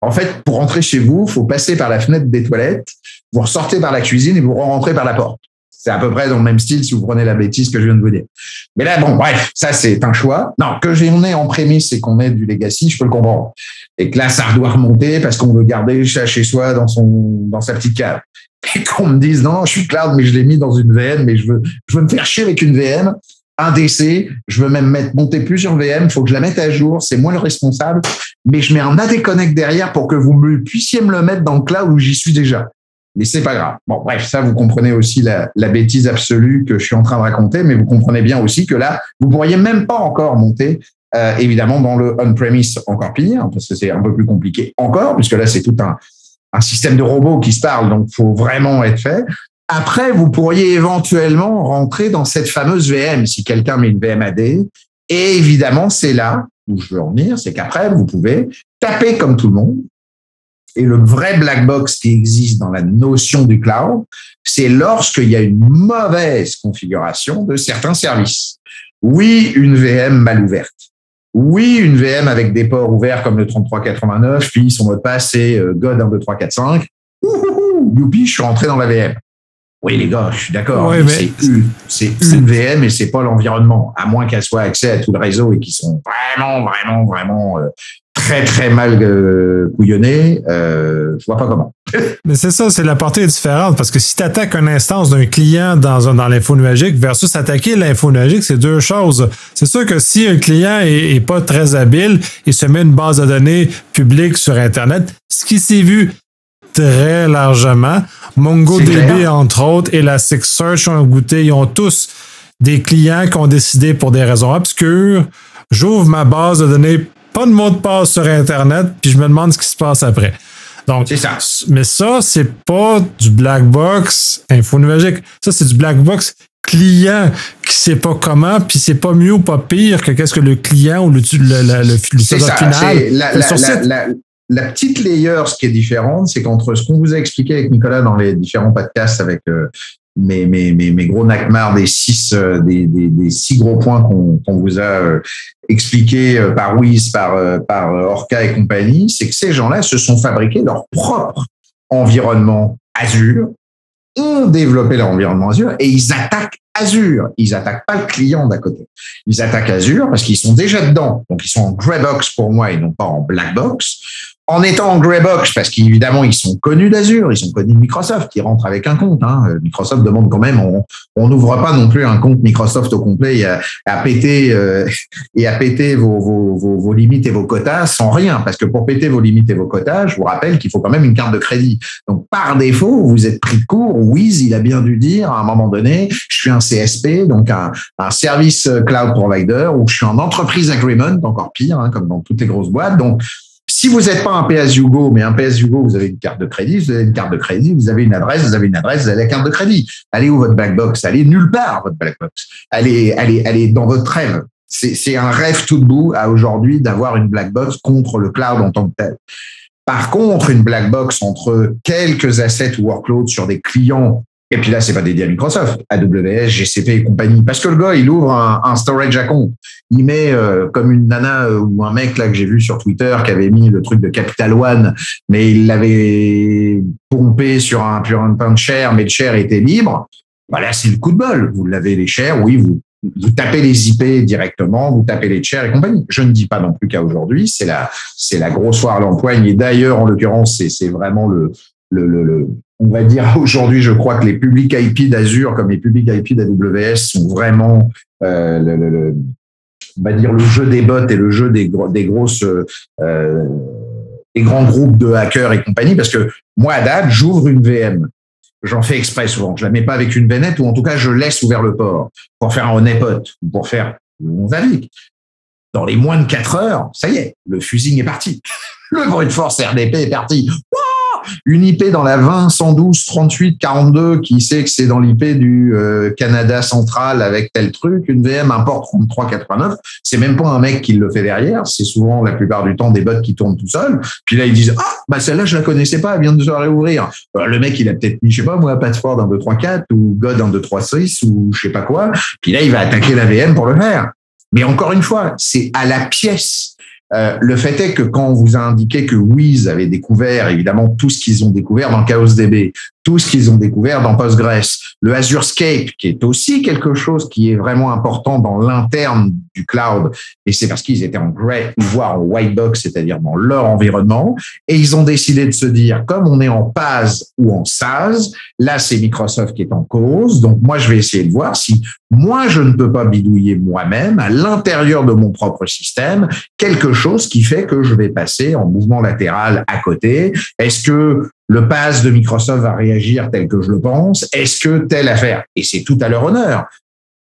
En fait, pour rentrer chez vous, faut passer par la fenêtre des toilettes, vous ressortez par la cuisine et vous rentrez par la porte. C'est à peu près dans le même style si vous prenez la bêtise que je viens de vous dire. Mais là, bon, bref, ça c'est un choix. Non, que j'en ai en prémisse et qu'on ait du legacy, je peux le comprendre. Et que là, ça doit remonter parce qu'on veut garder ça chez soi dans son dans sa petite cave. Et qu'on me dise non, je suis cloud, mais je l'ai mis dans une VM, mais je veux je veux me faire chier avec une VM un DC, je veux même mettre monter plusieurs VM, faut que je la mette à jour, c'est moi le responsable, mais je mets un AD Connect derrière pour que vous puissiez me le mettre dans le cloud où j'y suis déjà. Mais c'est pas grave. Bon, bref, ça, vous comprenez aussi la, bêtise absolue que je suis en train de raconter, mais vous comprenez bien aussi que là, vous pourriez même pas encore monter, euh, évidemment, dans le on-premise encore pire, parce que c'est un peu plus compliqué encore, puisque là, c'est tout un, un système de robots qui se parle, donc faut vraiment être fait. Après, vous pourriez éventuellement rentrer dans cette fameuse VM si quelqu'un met une VMAD. Et évidemment, c'est là où je veux en venir, c'est qu'après, vous pouvez taper comme tout le monde. Et le vrai black box qui existe dans la notion du cloud, c'est lorsqu'il y a une mauvaise configuration de certains services. Oui, une VM mal ouverte. Oui, une VM avec des ports ouverts comme le 3389, puis son mot de passe c'est euh, God 1, 2, 3, 4, 5. youpi, je suis rentré dans la VM. Oui, les gars, je suis d'accord. c'est une VM et c'est pas l'environnement, à moins qu'elle soit accès à tout le réseau et qui sont vraiment, vraiment, vraiment euh, très, très mal euh, couillonnés. Euh, je vois pas comment. Mais c'est ça, c'est la portée différente parce que si tu attaques une instance d'un client dans, un, dans l'info nuagique versus attaquer l'info nuagique, c'est deux choses. C'est sûr que si un client est, est, pas très habile, il se met une base de données publique sur Internet, ce qui s'est vu très largement. MongoDB, entre autres, et Elasticsearch ont goûté. Ils ont tous des clients qui ont décidé pour des raisons obscures. J'ouvre ma base de données, pas de mot de passe sur Internet, puis je me demande ce qui se passe après. Donc, ça. Mais ça, c'est pas du black box info nuagique. Ça, c'est du black box client qui sait pas comment, puis c'est pas mieux ou pas pire que qu'est-ce que le client ou le, le, le, le, final la petite layer, ce qui est différente, c'est qu'entre ce qu'on vous a expliqué avec Nicolas dans les différents podcasts avec euh, mes, mes, mes, mes, gros nakmars des six, euh, des, des, des, six gros points qu'on vous a euh, expliqués par Wiz, par, par Orca et compagnie, c'est que ces gens-là se sont fabriqués leur propre environnement Azure ont développé leur environnement Azure et ils attaquent Azure. Ils attaquent pas le client d'à côté. Ils attaquent Azure parce qu'ils sont déjà dedans. Donc, ils sont en grey box pour moi et non pas en black box en étant en Greybox, parce qu'évidemment, ils sont connus d'Azure, ils sont connus de Microsoft, qui rentrent avec un compte. Hein. Microsoft demande quand même, on n'ouvre pas non plus un compte Microsoft au complet et à, péter, euh, et à péter vos, vos, vos, vos, limites et vos quotas sans rien. Parce que pour péter vos limites et vos quotas, je vous rappelle qu'il faut quand même une carte de crédit. Donc, par défaut, vous êtes pris de court. Wiz, il a bien dû dire à un moment donné, je suis un CSP, donc un, un service cloud provider, ou je suis en entreprise agreement, encore pire, hein, comme dans toutes les grosses boîtes. Donc, si vous n'êtes pas un PS Hugo, mais un PS Hugo, vous avez une carte de crédit, vous avez une carte de crédit, vous avez une adresse, vous avez une adresse, vous avez la carte de crédit. Allez où votre black box? Allez nulle part, votre black box. Allez, allez, allez dans votre rêve. C'est un rêve tout debout à aujourd'hui d'avoir une black box contre le cloud en tant que tel. Par contre, une black box entre quelques assets ou workloads sur des clients et puis là, c'est pas dédié à Microsoft, AWS, GCP et compagnie. Parce que le gars, il ouvre un, storage à compte. Il met euh, comme une nana euh, ou un mec là que j'ai vu sur Twitter qui avait mis le truc de Capital One, mais il l'avait pompé sur un pur un de chair, mais le chair était libre. Voilà, c'est le coup de bol. Vous l'avez les chairs, oui, vous tapez les IP directement, vous tapez les chairs et compagnie. Je ne dis pas non plus qu'à aujourd'hui, c'est la, c'est la grosse foire l'empoigne. Et d'ailleurs, en l'occurrence, c'est, c'est vraiment le, le, le, le, on va dire aujourd'hui, je crois que les publics IP d'Azure comme les publics IP d'AWS sont vraiment euh, le, on va dire le jeu des bots et le jeu des, grosses euh, des grands groupes de hackers et compagnie parce que moi à date j'ouvre une VM j'en fais exprès souvent. Je la mets pas avec une VNet ou en tout cas je laisse ouvert le port pour faire un honeypot ou pour faire mon avis dans les moins de 4 heures ça y est le fusing est parti. Le bruit de force RDP est parti une IP dans la 20 112 38 42 qui sait que c'est dans l'IP du euh, Canada central avec tel truc, une VM import 33 89, c'est même pas un mec qui le fait derrière, c'est souvent la plupart du temps des bots qui tournent tout seuls. Puis là ils disent ah bah celle-là je la connaissais pas, elle vient de se réouvrir. le mec il a peut-être mis je sais pas moi Password 1 2 3 4 ou God 1 2 3 6 ou je sais pas quoi. Puis là il va attaquer la VM pour le faire. Mais encore une fois, c'est à la pièce. Euh, le fait est que quand on vous a indiqué que Wiz avait découvert évidemment tout ce qu'ils ont découvert dans Chaos DB, tout ce qu'ils ont découvert dans Postgres, le Azure Scape, qui est aussi quelque chose qui est vraiment important dans l'interne du cloud, et c'est parce qu'ils étaient en grey, voire en white box, c'est-à-dire dans leur environnement, et ils ont décidé de se dire, comme on est en PAS ou en SaaS, là c'est Microsoft qui est en cause, donc moi je vais essayer de voir si moi je ne peux pas bidouiller moi-même à l'intérieur de mon propre système quelque chose qui fait que je vais passer en mouvement latéral à côté. Est-ce que le pass de Microsoft va réagir tel que je le pense Est-ce que telle affaire? Et c'est tout à leur honneur.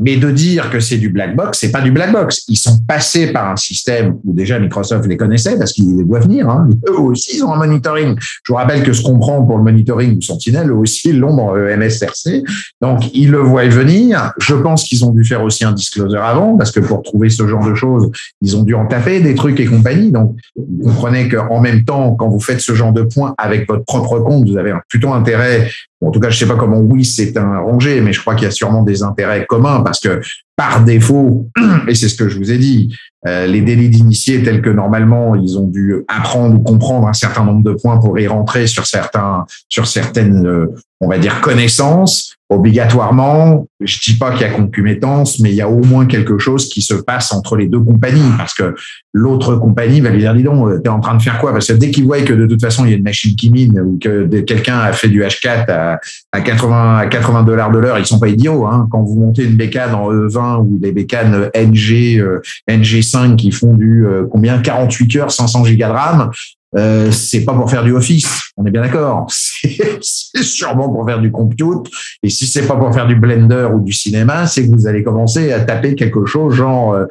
Mais de dire que c'est du black box, c'est pas du black box. Ils sont passés par un système où déjà Microsoft les connaissait parce qu'ils voient venir. Hein. Eux aussi, ils ont un monitoring. Je vous rappelle que ce qu'on prend pour le monitoring du Sentinel, eux aussi, ils l'ont dans MSRC. Donc, ils le voient venir. Je pense qu'ils ont dû faire aussi un disclosure avant parce que pour trouver ce genre de choses, ils ont dû en taper des trucs et compagnie. Donc, vous comprenez qu'en même temps, quand vous faites ce genre de points avec votre propre compte, vous avez plutôt intérêt en tout cas, je sais pas comment oui c'est un rangé, mais je crois qu'il y a sûrement des intérêts communs parce que par défaut, et c'est ce que je vous ai dit, euh, les délits d'initiés tels que normalement ils ont dû apprendre ou comprendre un certain nombre de points pour y rentrer sur certains, sur certaines, euh, on va dire connaissances, obligatoirement, je dis pas qu'il y a concomitance, mais il y a au moins quelque chose qui se passe entre les deux compagnies, parce que l'autre compagnie va lui dire, dis donc, euh, t'es en train de faire quoi? Parce que dès qu'ils voient que de toute façon, il y a une machine qui mine, ou que quelqu'un a fait du H4 à, à 80 à 80 dollars de l'heure, ils sont pas idiots. Hein. Quand vous montez une bécane en E20 ou des bécanes NG, euh, NG5 qui font du euh, combien? 48 heures, 500 gigas de RAM, euh, c'est pas pour faire du office, on est bien d'accord. C'est sûrement pour faire du compute. Et si c'est pas pour faire du blender ou du cinéma, c'est que vous allez commencer à taper quelque chose genre euh,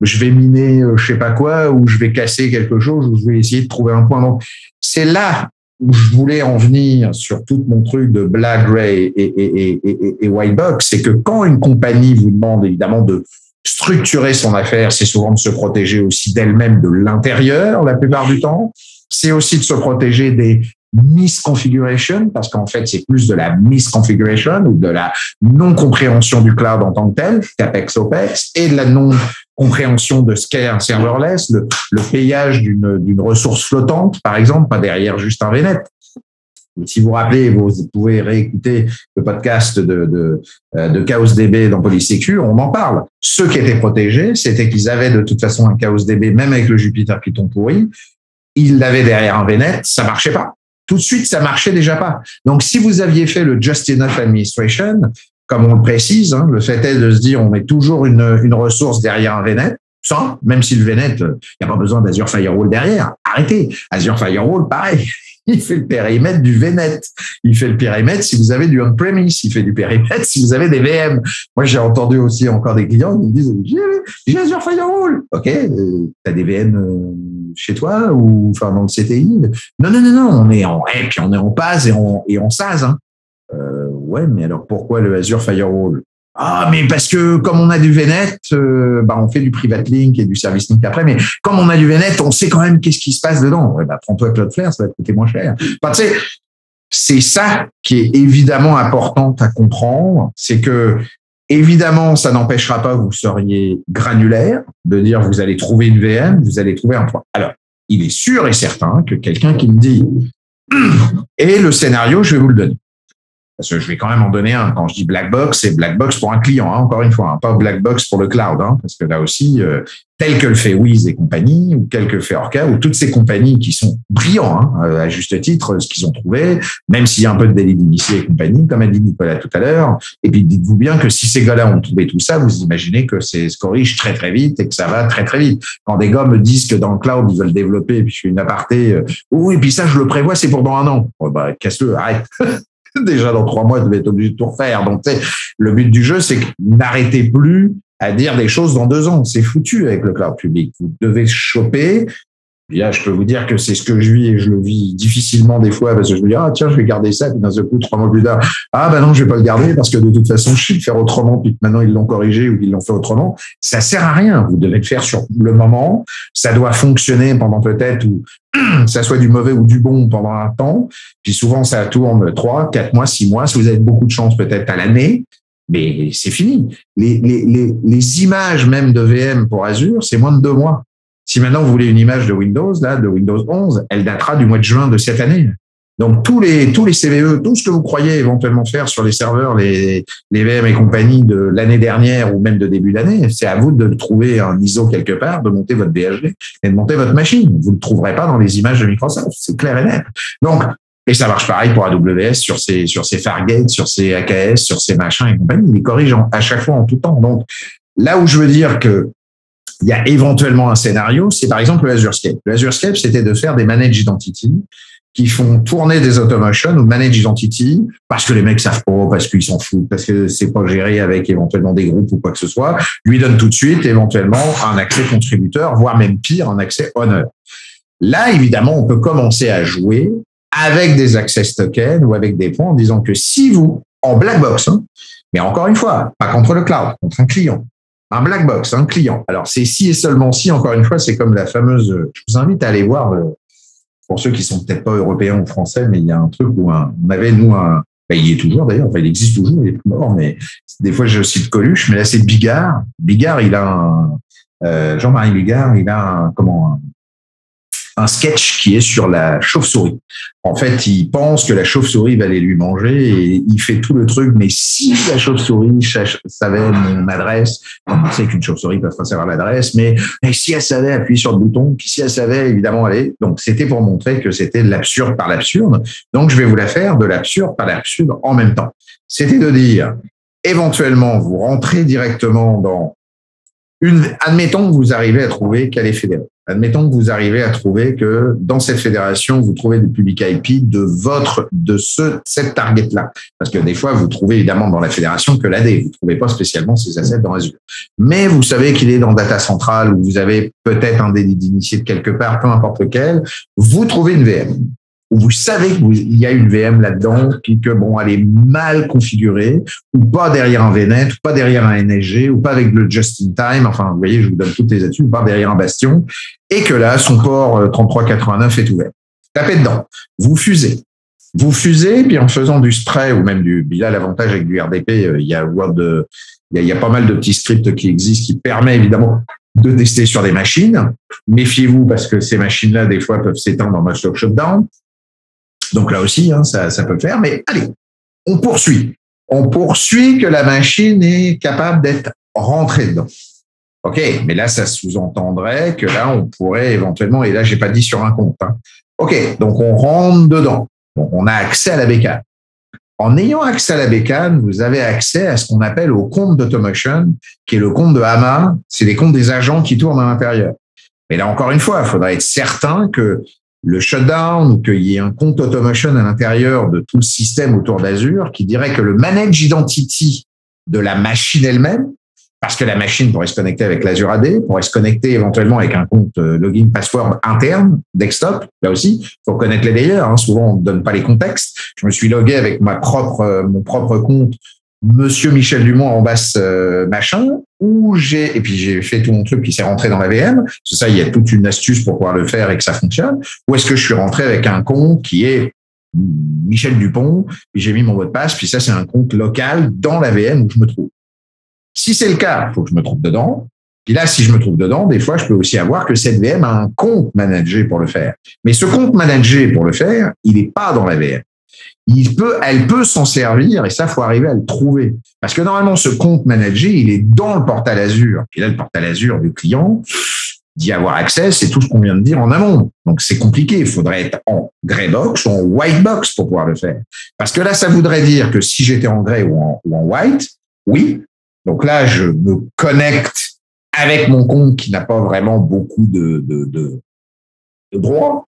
je vais miner euh, je sais pas quoi ou je vais casser quelque chose ou je vais essayer de trouver un point. Donc c'est là où je voulais en venir sur tout mon truc de black, gray et, et, white box, c'est que quand une compagnie vous demande évidemment de structurer son affaire, c'est souvent de se protéger aussi d'elle-même de l'intérieur la plupart du temps. C'est aussi de se protéger des misconfiguration, parce qu'en fait, c'est plus de la misconfiguration ou de la non-compréhension du cloud en tant que tel, CAPEX, OPEX, et de la non-compréhension de ce qu'est un serverless, le, le payage d'une ressource flottante, par exemple, pas derrière juste un VNet. si vous vous rappelez, vous pouvez réécouter le podcast de, de, euh, de Chaos DB dans Polysécu, on en parle. Ceux qui étaient protégés, c'était qu'ils avaient de toute façon un Chaos DB, même avec le Jupiter Python pourri. Ils l'avaient derrière un VNet, ça marchait pas. Tout de suite, ça marchait déjà pas. Donc, si vous aviez fait le Just Enough Administration, comme on le précise, hein, le fait est de se dire on met toujours une, une ressource derrière un VNet, sans, même si le VNet, il n'y a pas besoin d'Azure Firewall derrière. Arrêtez. Azure Firewall, pareil. Il fait le périmètre du VNet. Il fait le périmètre si vous avez du on-premise. Il fait du périmètre si vous avez des VM. Moi, j'ai entendu aussi encore des clients qui me disent, j'ai Azure Firewall. OK. Euh, tu as des VM euh, chez toi ou, enfin, dans le CTI? Non, non, non, non. On est en, et on est en PAS et on, et on SAS, hein. Euh, ouais, mais alors pourquoi le Azure Firewall? Ah, mais parce que comme on a du VNet, euh, bah on fait du private link et du service link après. Mais comme on a du VNet, on sait quand même qu'est-ce qui se passe dedans. Ouais, bah, prends-toi Cloudflare, ça va te coûter moins cher. Enfin, tu sais, c'est ça qui est évidemment important à comprendre, c'est que évidemment, ça n'empêchera pas vous seriez granulaire de dire vous allez trouver une VM, vous allez trouver un point. Alors, il est sûr et certain que quelqu'un qui me dit et le scénario, je vais vous le donner. Parce que je vais quand même en donner un. Quand je dis black box, c'est black box pour un client, hein, encore une fois, hein, pas black box pour le cloud, hein, parce que là aussi, euh, tel que le fait Wiz et compagnie, ou tel que le fait Orca, ou toutes ces compagnies qui sont brillants, hein, à juste titre, ce qu'ils ont trouvé, même s'il y a un peu de délit d'initié et compagnie, comme a dit Nicolas tout à l'heure. Et puis dites-vous bien que si ces gars-là ont trouvé tout ça, vous imaginez que c'est se corrige très très vite et que ça va très très vite. Quand des gars me disent que dans le cloud ils veulent développer, et puis je fais une aparté, euh, oui, et puis ça je le prévois, c'est pour dans un an. bah casse-le, arrête. déjà dans trois mois, tu vas être obligé de tout refaire. Donc, le but du jeu, c'est que n'arrêtez plus à dire des choses dans deux ans. C'est foutu avec le cloud public. Vous devez choper. Je peux vous dire que c'est ce que je vis et je le vis difficilement des fois parce que je me dis, ah, tiens, je vais garder ça. Puis d'un seul coup, trois mois plus tard, ah, ben non, je vais pas le garder parce que de toute façon, je sais le faire autrement. Puis maintenant, ils l'ont corrigé ou ils l'ont fait autrement. Ça sert à rien. Vous devez le faire sur le moment. Ça doit fonctionner pendant peut-être ou ça soit du mauvais ou du bon pendant un temps. Puis souvent, ça tourne trois, quatre mois, six mois. Si vous avez beaucoup de chance, peut-être à l'année. Mais c'est fini. Les, les, les, les images même de VM pour Azure, c'est moins de deux mois. Si maintenant vous voulez une image de Windows, là, de Windows 11, elle datera du mois de juin de cette année. Donc tous les tous les CVE, tout ce que vous croyez éventuellement faire sur les serveurs, les, les VM et compagnie de l'année dernière ou même de début d'année, c'est à vous de trouver un ISO quelque part, de monter votre BHD et de monter votre machine. Vous ne le trouverez pas dans les images de Microsoft, c'est clair et net. Donc et ça marche pareil pour AWS sur ses sur ses Fargate, sur ses AKS, sur ses machins et compagnie. Ils corrigent à chaque fois en tout temps. Donc là où je veux dire que il y a éventuellement un scénario, c'est par exemple le AzureScape. Le AzureScape, c'était de faire des managed identity qui font tourner des automations ou managed identity parce que les mecs savent pas, parce qu'ils s'en foutent, parce que c'est pas géré avec éventuellement des groupes ou quoi que ce soit, lui donne tout de suite éventuellement un accès contributeur, voire même pire, un accès honneur. Là, évidemment, on peut commencer à jouer avec des access tokens ou avec des points en disant que si vous, en black box, hein, mais encore une fois, pas contre le cloud, contre un client, un black box, un client. Alors, c'est si et seulement si, encore une fois, c'est comme la fameuse. Je vous invite à aller voir, euh, pour ceux qui sont peut-être pas européens ou français, mais il y a un truc où on avait, nous, un. Ben, il est toujours d'ailleurs, enfin, il existe toujours, il est plus mort, mais des fois, je cite Coluche, mais là, c'est Bigard. Bigard, il a un. Euh, Jean-Marie Bigard, il a un, comment, un sketch qui est sur la chauve-souris. En fait, il pense que la chauve-souris va aller lui manger et il fait tout le truc. Mais si la chauve-souris savait mon adresse, on sait qu'une chauve-souris peut pas savoir l'adresse, mais, si elle savait appuyer sur le bouton, si elle savait évidemment aller. Donc, c'était pour montrer que c'était l'absurde par l'absurde. Donc, je vais vous la faire de l'absurde par l'absurde en même temps. C'était de dire, éventuellement, vous rentrez directement dans une, admettons que vous arrivez à trouver qu'elle est fédérée. Admettons que vous arrivez à trouver que dans cette fédération, vous trouvez des publics IP de votre, de ce, cette target-là. Parce que des fois, vous trouvez évidemment dans la fédération que l'AD. Vous ne trouvez pas spécialement ces assets dans Azure. Mais vous savez qu'il est dans Data Central ou vous avez peut-être un délit d'initié de quelque part, peu importe lequel. Vous trouvez une VM vous savez qu'il y a une VM là-dedans, puis que bon, elle est mal configurée, ou pas derrière un VNet, ou pas derrière un NSG, ou pas avec le just-in-time. Enfin, vous voyez, je vous donne toutes les attitudes, ou pas derrière un bastion, et que là, son port 3389 euh, est ouvert. Tapez dedans. Vous fusez. Vous fusez, puis en faisant du spray ou même du, là, l'avantage avec du RDP, euh, il y a Word, il y a, pas mal de petits scripts qui existent qui permettent évidemment de tester sur des machines. Méfiez-vous parce que ces machines-là, des fois, peuvent s'étendre en match shutdown. Donc là aussi, hein, ça, peut faire. Mais allez, on poursuit. On poursuit que la machine est capable d'être rentrée dedans. OK, mais là, ça sous-entendrait que là, on pourrait éventuellement, et là, j'ai pas dit sur un compte. Hein. OK, donc on rentre dedans. Donc, on a accès à la bécane. En ayant accès à la bécane, vous avez accès à ce qu'on appelle au compte d'automotion, qui est le compte de Hama. C'est les comptes des agents qui tournent à l'intérieur. Mais là, encore une fois, il faudra être certain que le shutdown ou qu'il y ait un compte automotion à l'intérieur de tout le système autour d'Azure qui dirait que le manage identity de la machine elle-même parce que la machine pourrait se connecter avec l'Azure AD, pourrait se connecter éventuellement avec un compte euh, login password interne, desktop. Là aussi, faut connaître les layers. Hein. Souvent, on ne donne pas les contextes. Je me suis logué avec ma propre, euh, mon propre compte, Monsieur Michel Dumont en basse euh, machin, où j'ai et puis j'ai fait tout mon truc qui s'est rentré dans la VM. C'est ça, il y a toute une astuce pour pouvoir le faire et que ça fonctionne. Ou est-ce que je suis rentré avec un compte qui est Michel Dupont, puis j'ai mis mon mot de passe, puis ça c'est un compte local dans la VM où je me trouve. Si c'est le cas, il faut que je me trouve dedans. Puis là, si je me trouve dedans, des fois, je peux aussi avoir que cette VM a un compte managé pour le faire. Mais ce compte managé pour le faire, il n'est pas dans la VM. Elle peut s'en servir et ça, faut arriver à le trouver. Parce que normalement, ce compte managé, il est dans le portal Azure. Et là, le portal Azure du client, d'y avoir accès, c'est tout ce qu'on vient de dire en amont. Donc, c'est compliqué. Il faudrait être en grey box ou en white box pour pouvoir le faire. Parce que là, ça voudrait dire que si j'étais en grey ou en, white, oui, donc là, je me connecte avec mon compte qui n'a pas vraiment beaucoup de droits.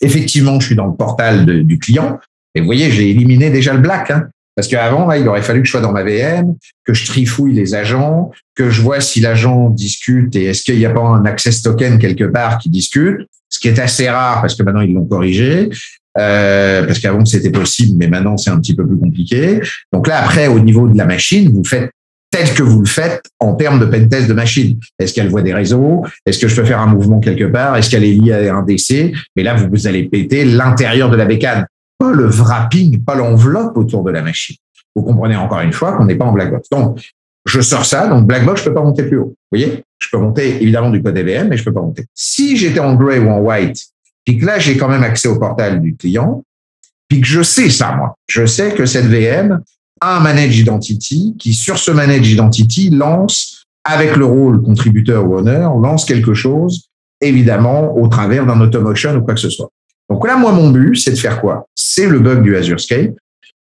Effectivement, je suis dans le portal du client. Et vous voyez, j'ai éliminé déjà le black. Hein, parce qu'avant, là, il aurait fallu que je sois dans ma VM, que je trifouille les agents, que je vois si l'agent discute et est-ce qu'il n'y a pas un access token quelque part qui discute, ce qui est assez rare parce que maintenant ils l'ont corrigé. Euh, parce qu'avant c'était possible, mais maintenant c'est un petit peu plus compliqué. Donc là, après, au niveau de la machine, vous faites tel que vous le faites en termes de pentest de machine. Est-ce qu'elle voit des réseaux? Est-ce que je peux faire un mouvement quelque part? Est-ce qu'elle est liée à un DC Mais là, vous, allez péter l'intérieur de la bécane, le wrapping, pas l'enveloppe autour de la machine. Vous comprenez encore une fois qu'on n'est pas en black box. Donc, je sors ça, donc black box, je peux pas monter plus haut. Vous voyez? Je peux monter évidemment du code EVM, mais je peux pas monter. Si j'étais en gray ou en white, puis que là, j'ai quand même accès au portal du client, puis que je sais ça, moi. Je sais que cette VM, un manage identity qui, sur ce manage identity, lance, avec le rôle contributeur ou honneur, lance quelque chose, évidemment, au travers d'un automotion ou quoi que ce soit. Donc là, moi, mon but, c'est de faire quoi? C'est le bug du Azure Scape,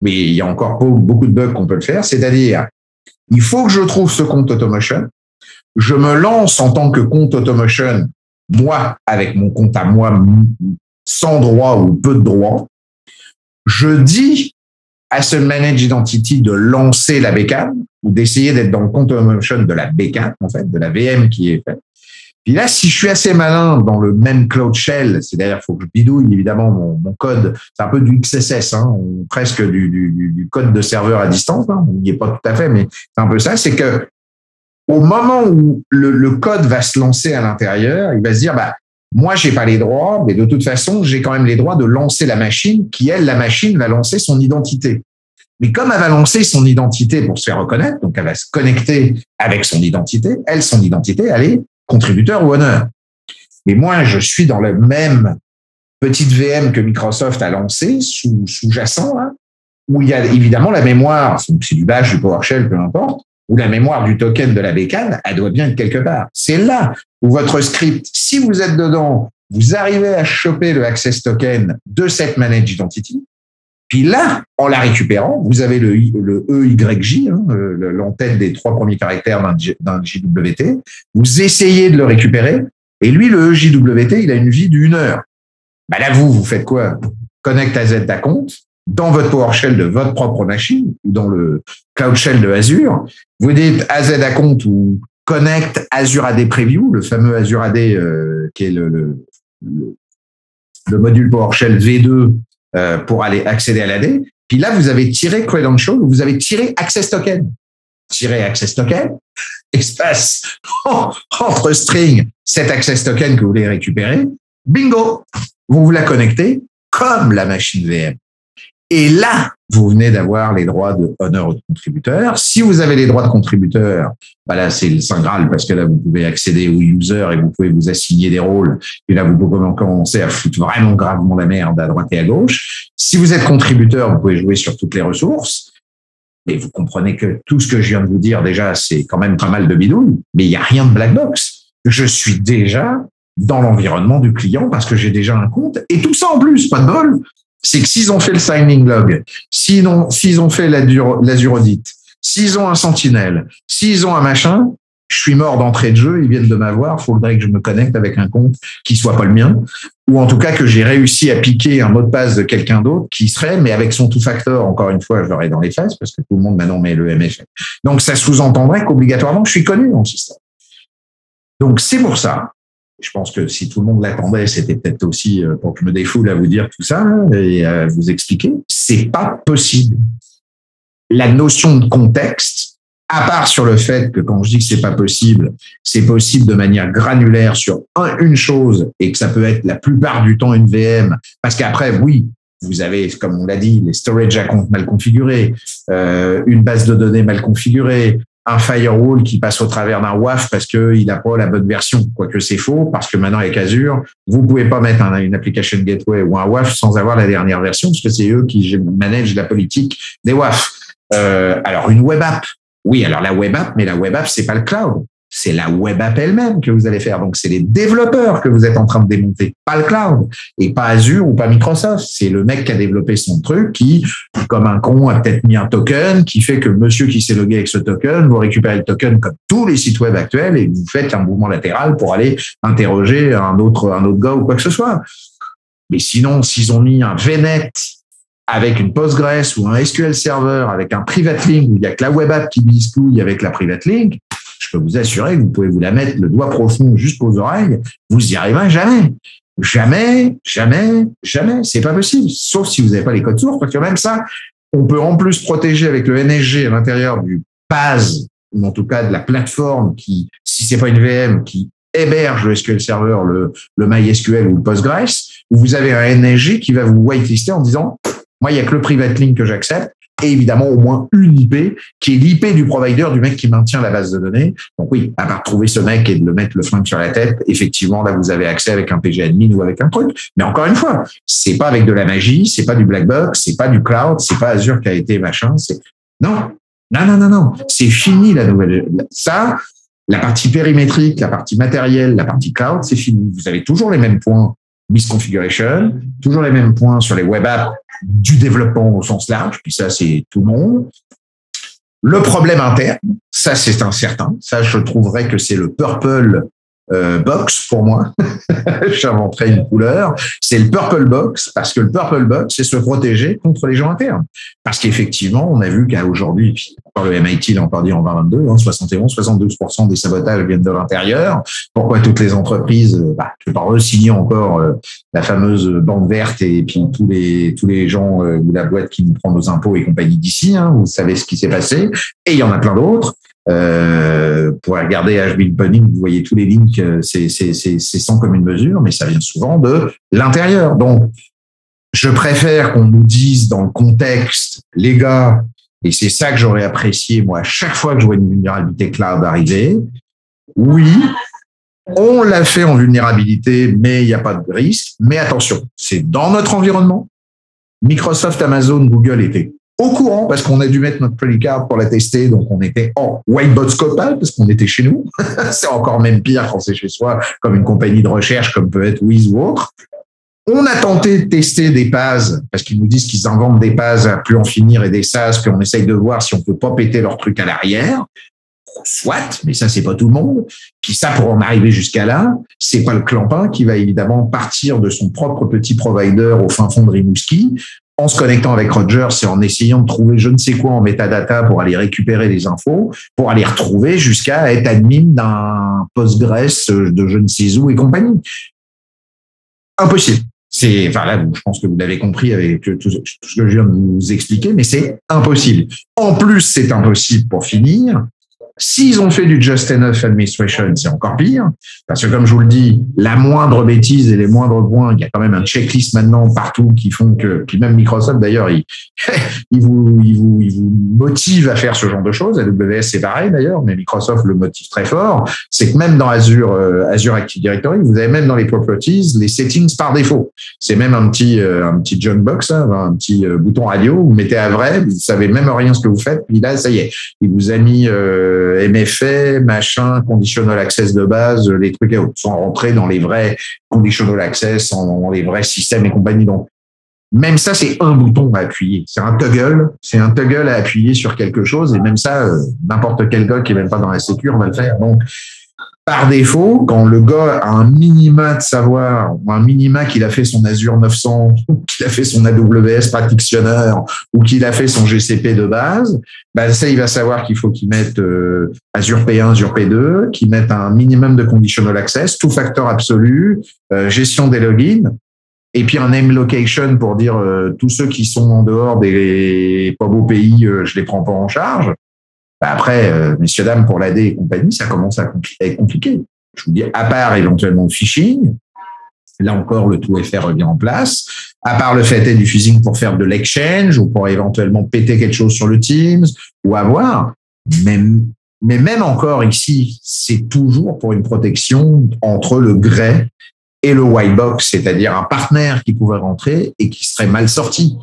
mais il y a encore beaucoup de bugs qu'on peut le faire, c'est-à-dire, il faut que je trouve ce compte automotion, je me lance en tant que compte automotion, moi, avec mon compte à moi, sans droit ou peu de droit, je dis à ce manage identity de lancer la bécane ou d'essayer d'être dans le control motion de la bécane, en fait, de la VM qui est faite. Puis là, si je suis assez malin dans le même cloud shell, c'est-à-dire faut que je bidouille évidemment mon, code, c'est un peu du XSS, hein, presque du, du, du, code de serveur à distance, hein, on n'y est pas tout à fait, mais c'est un peu ça, c'est que au moment où le, le, code va se lancer à l'intérieur, il va se dire, bah, moi, j'ai pas les droits, mais de toute façon, j'ai quand même les droits de lancer la machine qui, elle, la machine, va lancer son identité. Mais comme elle va lancer son identité pour se faire reconnaître, donc elle va se connecter avec son identité, elle, son identité, elle est contributeur ou honneur. Mais moi, je suis dans le même petite VM que Microsoft a lancé sous, sous-jacent, où il y a évidemment la mémoire, c'est du bash, du PowerShell, peu importe, ou la mémoire du token de la bécane, elle doit bien être quelque part. C'est là où votre script, si vous êtes dedans, vous arrivez à choper le access token de cette manage identity. Puis là, en la récupérant, vous avez le, EYJ, hein, l'entête des trois premiers caractères d'un JWT. Vous essayez de le récupérer. Et lui, le EJWT, il a une vie d'une heure. Bah là, vous, vous faites quoi? Connect à Z compte dans votre PowerShell de votre propre machine ou dans le Cloud Shell de Azure. Vous dites AZ Account ou Connect Azure AD Preview, le fameux Azure AD euh, qui est le, module PowerShell V2 euh, pour aller accéder à l'AD. Puis là, vous avez tiré Credential, vous avez tiré Access Token. Tiré Access Token, espace entre string, cet Access Token que vous voulez récupérer. Bingo! Vous vous la connectez comme la machine VM. Et là, vous venez d'avoir les droits de honneur de contributeur. Si vous avez les droits de contributeur, bah là, c'est le Saint Graal parce que là, vous pouvez accéder aux users et vous pouvez vous assigner des rôles. Et là, vous pouvez commencer à foutre vraiment gravement la merde à droite et à gauche. Si vous êtes contributeur, vous pouvez jouer sur toutes les ressources. Mais vous comprenez que tout ce que je viens de vous dire, déjà, c'est quand même pas mal de bidouilles, mais il n'y a rien de black box. Je suis déjà dans l'environnement du client parce que j'ai déjà un compte. Et tout ça en plus, pas de bol, c'est que s'ils ont fait le signing log, s'ils ont, s'ils ont fait l'Azure Audit, s'ils ont un Sentinel, s'ils ont un machin, je suis mort d'entrée de jeu, ils viennent de m'avoir, faudrait que je me connecte avec un compte qui soit pas le mien, ou en tout cas que j'ai réussi à piquer un mot de passe de quelqu'un d'autre qui serait, mais avec son two-factor, encore une fois, je l'aurais dans les fesses, parce que tout le monde maintenant met le MFA. Donc ça sous-entendrait qu'obligatoirement, je suis connu dans le système. Donc c'est pour ça je pense que si tout le monde l'attendait, c'était peut-être aussi euh, pour que je me défoule à vous dire tout ça hein, et à vous expliquer. C'est pas possible. La notion de contexte, à part sur le fait que quand je dis que c'est pas possible, c'est possible de manière granulaire sur une chose et que ça peut être la plupart du temps une VM, parce qu'après, oui, vous avez, comme on l'a dit, les storage accounts mal configurés, euh, une base de données mal configurée, un firewall qui passe au travers d'un WAF parce qu'il n'a pas la bonne version, quoique c'est faux, parce que maintenant avec Azure, vous pouvez pas mettre une application gateway ou un WAF sans avoir la dernière version, parce que c'est eux qui managent la politique des WAF. Euh, alors une web app, oui, alors la web app, mais la web app c'est pas le cloud c'est la web app elle-même que vous allez faire. Donc, c'est les développeurs que vous êtes en train de démonter, pas le cloud, et pas Azure ou pas Microsoft. C'est le mec qui a développé son truc, qui, comme un con, a peut-être mis un token, qui fait que monsieur qui s'est logué avec ce token, vous récupérez le token comme tous les sites web actuels et vous faites un mouvement latéral pour aller interroger un autre, un autre gars ou quoi que ce soit. Mais sinon, s'ils ont mis un VNet avec une Postgres ou un SQL Server avec un private link où il y a que la web app qui biscouille avec la private link, je peux vous assurer que vous pouvez vous la mettre le doigt profond jusqu'aux oreilles, vous y arriverez jamais. Jamais, jamais, jamais. C'est pas possible. Sauf si vous n'avez pas les codes sources, parce que même ça, on peut en plus protéger avec le NSG à l'intérieur du PAS, ou en tout cas de la plateforme qui, si c'est pas une VM, qui héberge le SQL Server, le, le MySQL ou le Postgres, où vous avez un NSG qui va vous whitelister en disant, moi, il n'y a que le private link que j'accepte et évidemment au moins une IP qui est l'IP du provider du mec qui maintient la base de données. Donc oui, à part trouver ce mec et de le mettre le flingue sur la tête, effectivement là vous avez accès avec un PG admin ou avec un truc. Mais encore une fois, c'est pas avec de la magie, c'est pas du black box, c'est pas du cloud, c'est pas Azure qui a été machin, c'est non. Non, non, non, non. C'est fini la nouvelle. Ça, la partie périmétrique, la partie matérielle, la partie cloud, c'est fini. Vous avez toujours les mêmes points misconfiguration, toujours les mêmes points sur les web apps du développement au sens large, puis ça, c'est tout le monde. Le problème interne, ça, c'est incertain. Ça, je trouverais que c'est le purple euh, box pour moi. J'inventerai une couleur. C'est le purple box parce que le purple box, c'est se protéger contre les gens internes. Parce qu'effectivement, on a vu qu'à aujourd'hui, par le MIT l'a encore dit en 2022, hein, 71, 72% des sabotages viennent de l'intérieur. Pourquoi toutes les entreprises, euh, bah, je vais pas re-signer encore euh, la fameuse bande verte et puis tous les tous les gens ou la boîte qui nous prend nos impôts et compagnie d'ici. Hein, vous savez ce qui s'est passé. Et il y en a plein d'autres. Euh, pour regarder HB Bunning, vous voyez tous les links, euh, c'est sans commune mesure, mais ça vient souvent de l'intérieur. Donc, je préfère qu'on nous dise dans le contexte, les gars, et c'est ça que j'aurais apprécié, moi, à chaque fois que je vois une vulnérabilité cloud arriver, oui, on l'a fait en vulnérabilité, mais il n'y a pas de risque. Mais attention, c'est dans notre environnement. Microsoft, Amazon, Google étaient au courant parce qu'on a dû mettre notre card pour la tester, donc on était en whiteboard scopal parce qu'on était chez nous. c'est encore même pire quand c'est chez soi, comme une compagnie de recherche comme peut être Wiz ou autre. On a tenté de tester des PAS parce qu'ils nous disent qu'ils inventent des PAS à plus en finir et des SAS, puis on essaye de voir si on peut pas péter leur truc à l'arrière. Soit, mais ça c'est pas tout le monde. Puis ça, pour en arriver jusqu'à là, c'est pas le clampin qui va évidemment partir de son propre petit provider au fin fond de Rimouski en se connectant avec Roger, c'est en essayant de trouver je ne sais quoi en metadata pour aller récupérer les infos, pour aller retrouver jusqu'à être admin d'un Postgres de je ne sais où et compagnie. Impossible. C'est, enfin là, je pense que vous l'avez compris avec tout ce que je viens de vous expliquer, mais c'est impossible. En plus, c'est impossible pour finir S'ils ont fait du just enough administration, c'est encore pire, parce que comme je vous le dis, la moindre bêtise et les moindres points, il y a quand même un checklist maintenant partout qui font que, puis même Microsoft d'ailleurs, il, il, vous, il, vous, il vous motive à faire ce genre de choses. AWS c'est pareil d'ailleurs, mais Microsoft le motive très fort. C'est que même dans Azure, euh, Azure Active Directory, vous avez même dans les properties les settings par défaut. C'est même un petit, euh, un petit junk box, hein, un petit euh, bouton radio. Vous mettez à vrai, vous savez même rien ce que vous faites. Puis là, ça y est, il vous a mis MFA, machin, conditional access de base, les trucs sont rentrés dans les vrais conditional access, dans les vrais systèmes et compagnie. Donc, même ça, c'est un bouton à appuyer. C'est un toggle, c'est un toggle à appuyer sur quelque chose. Et même ça, euh, n'importe quel gars qui est même pas dans la sécurité va le faire. Donc, par défaut, quand le gars a un minima de savoir, ou un minima qu'il a fait son Azure 900, ou qu'il a fait son AWS Practitioner, ou qu'il a fait son GCP de base, bah ça, il va savoir qu'il faut qu'il mette euh, Azure P1, Azure P2, qu'il mette un minimum de conditional access, tout facteur absolu, euh, gestion des logins, et puis un name location pour dire euh, tous ceux qui sont en dehors des pas beaux pays, je les prends pas en charge. Bah, après, euh, messieurs, dames, pour l'AD et compagnie, ça commence à être compliqué. Je vous dis, à part éventuellement le phishing, là encore, le tout FR revient en place. À part le fait du phishing pour faire de l'exchange ou pour éventuellement péter quelque chose sur le Teams ou avoir. Mais, mais même encore ici, c'est toujours pour une protection entre le grey et le white box, c'est-à-dire un partenaire qui pouvait rentrer et qui serait mal sorti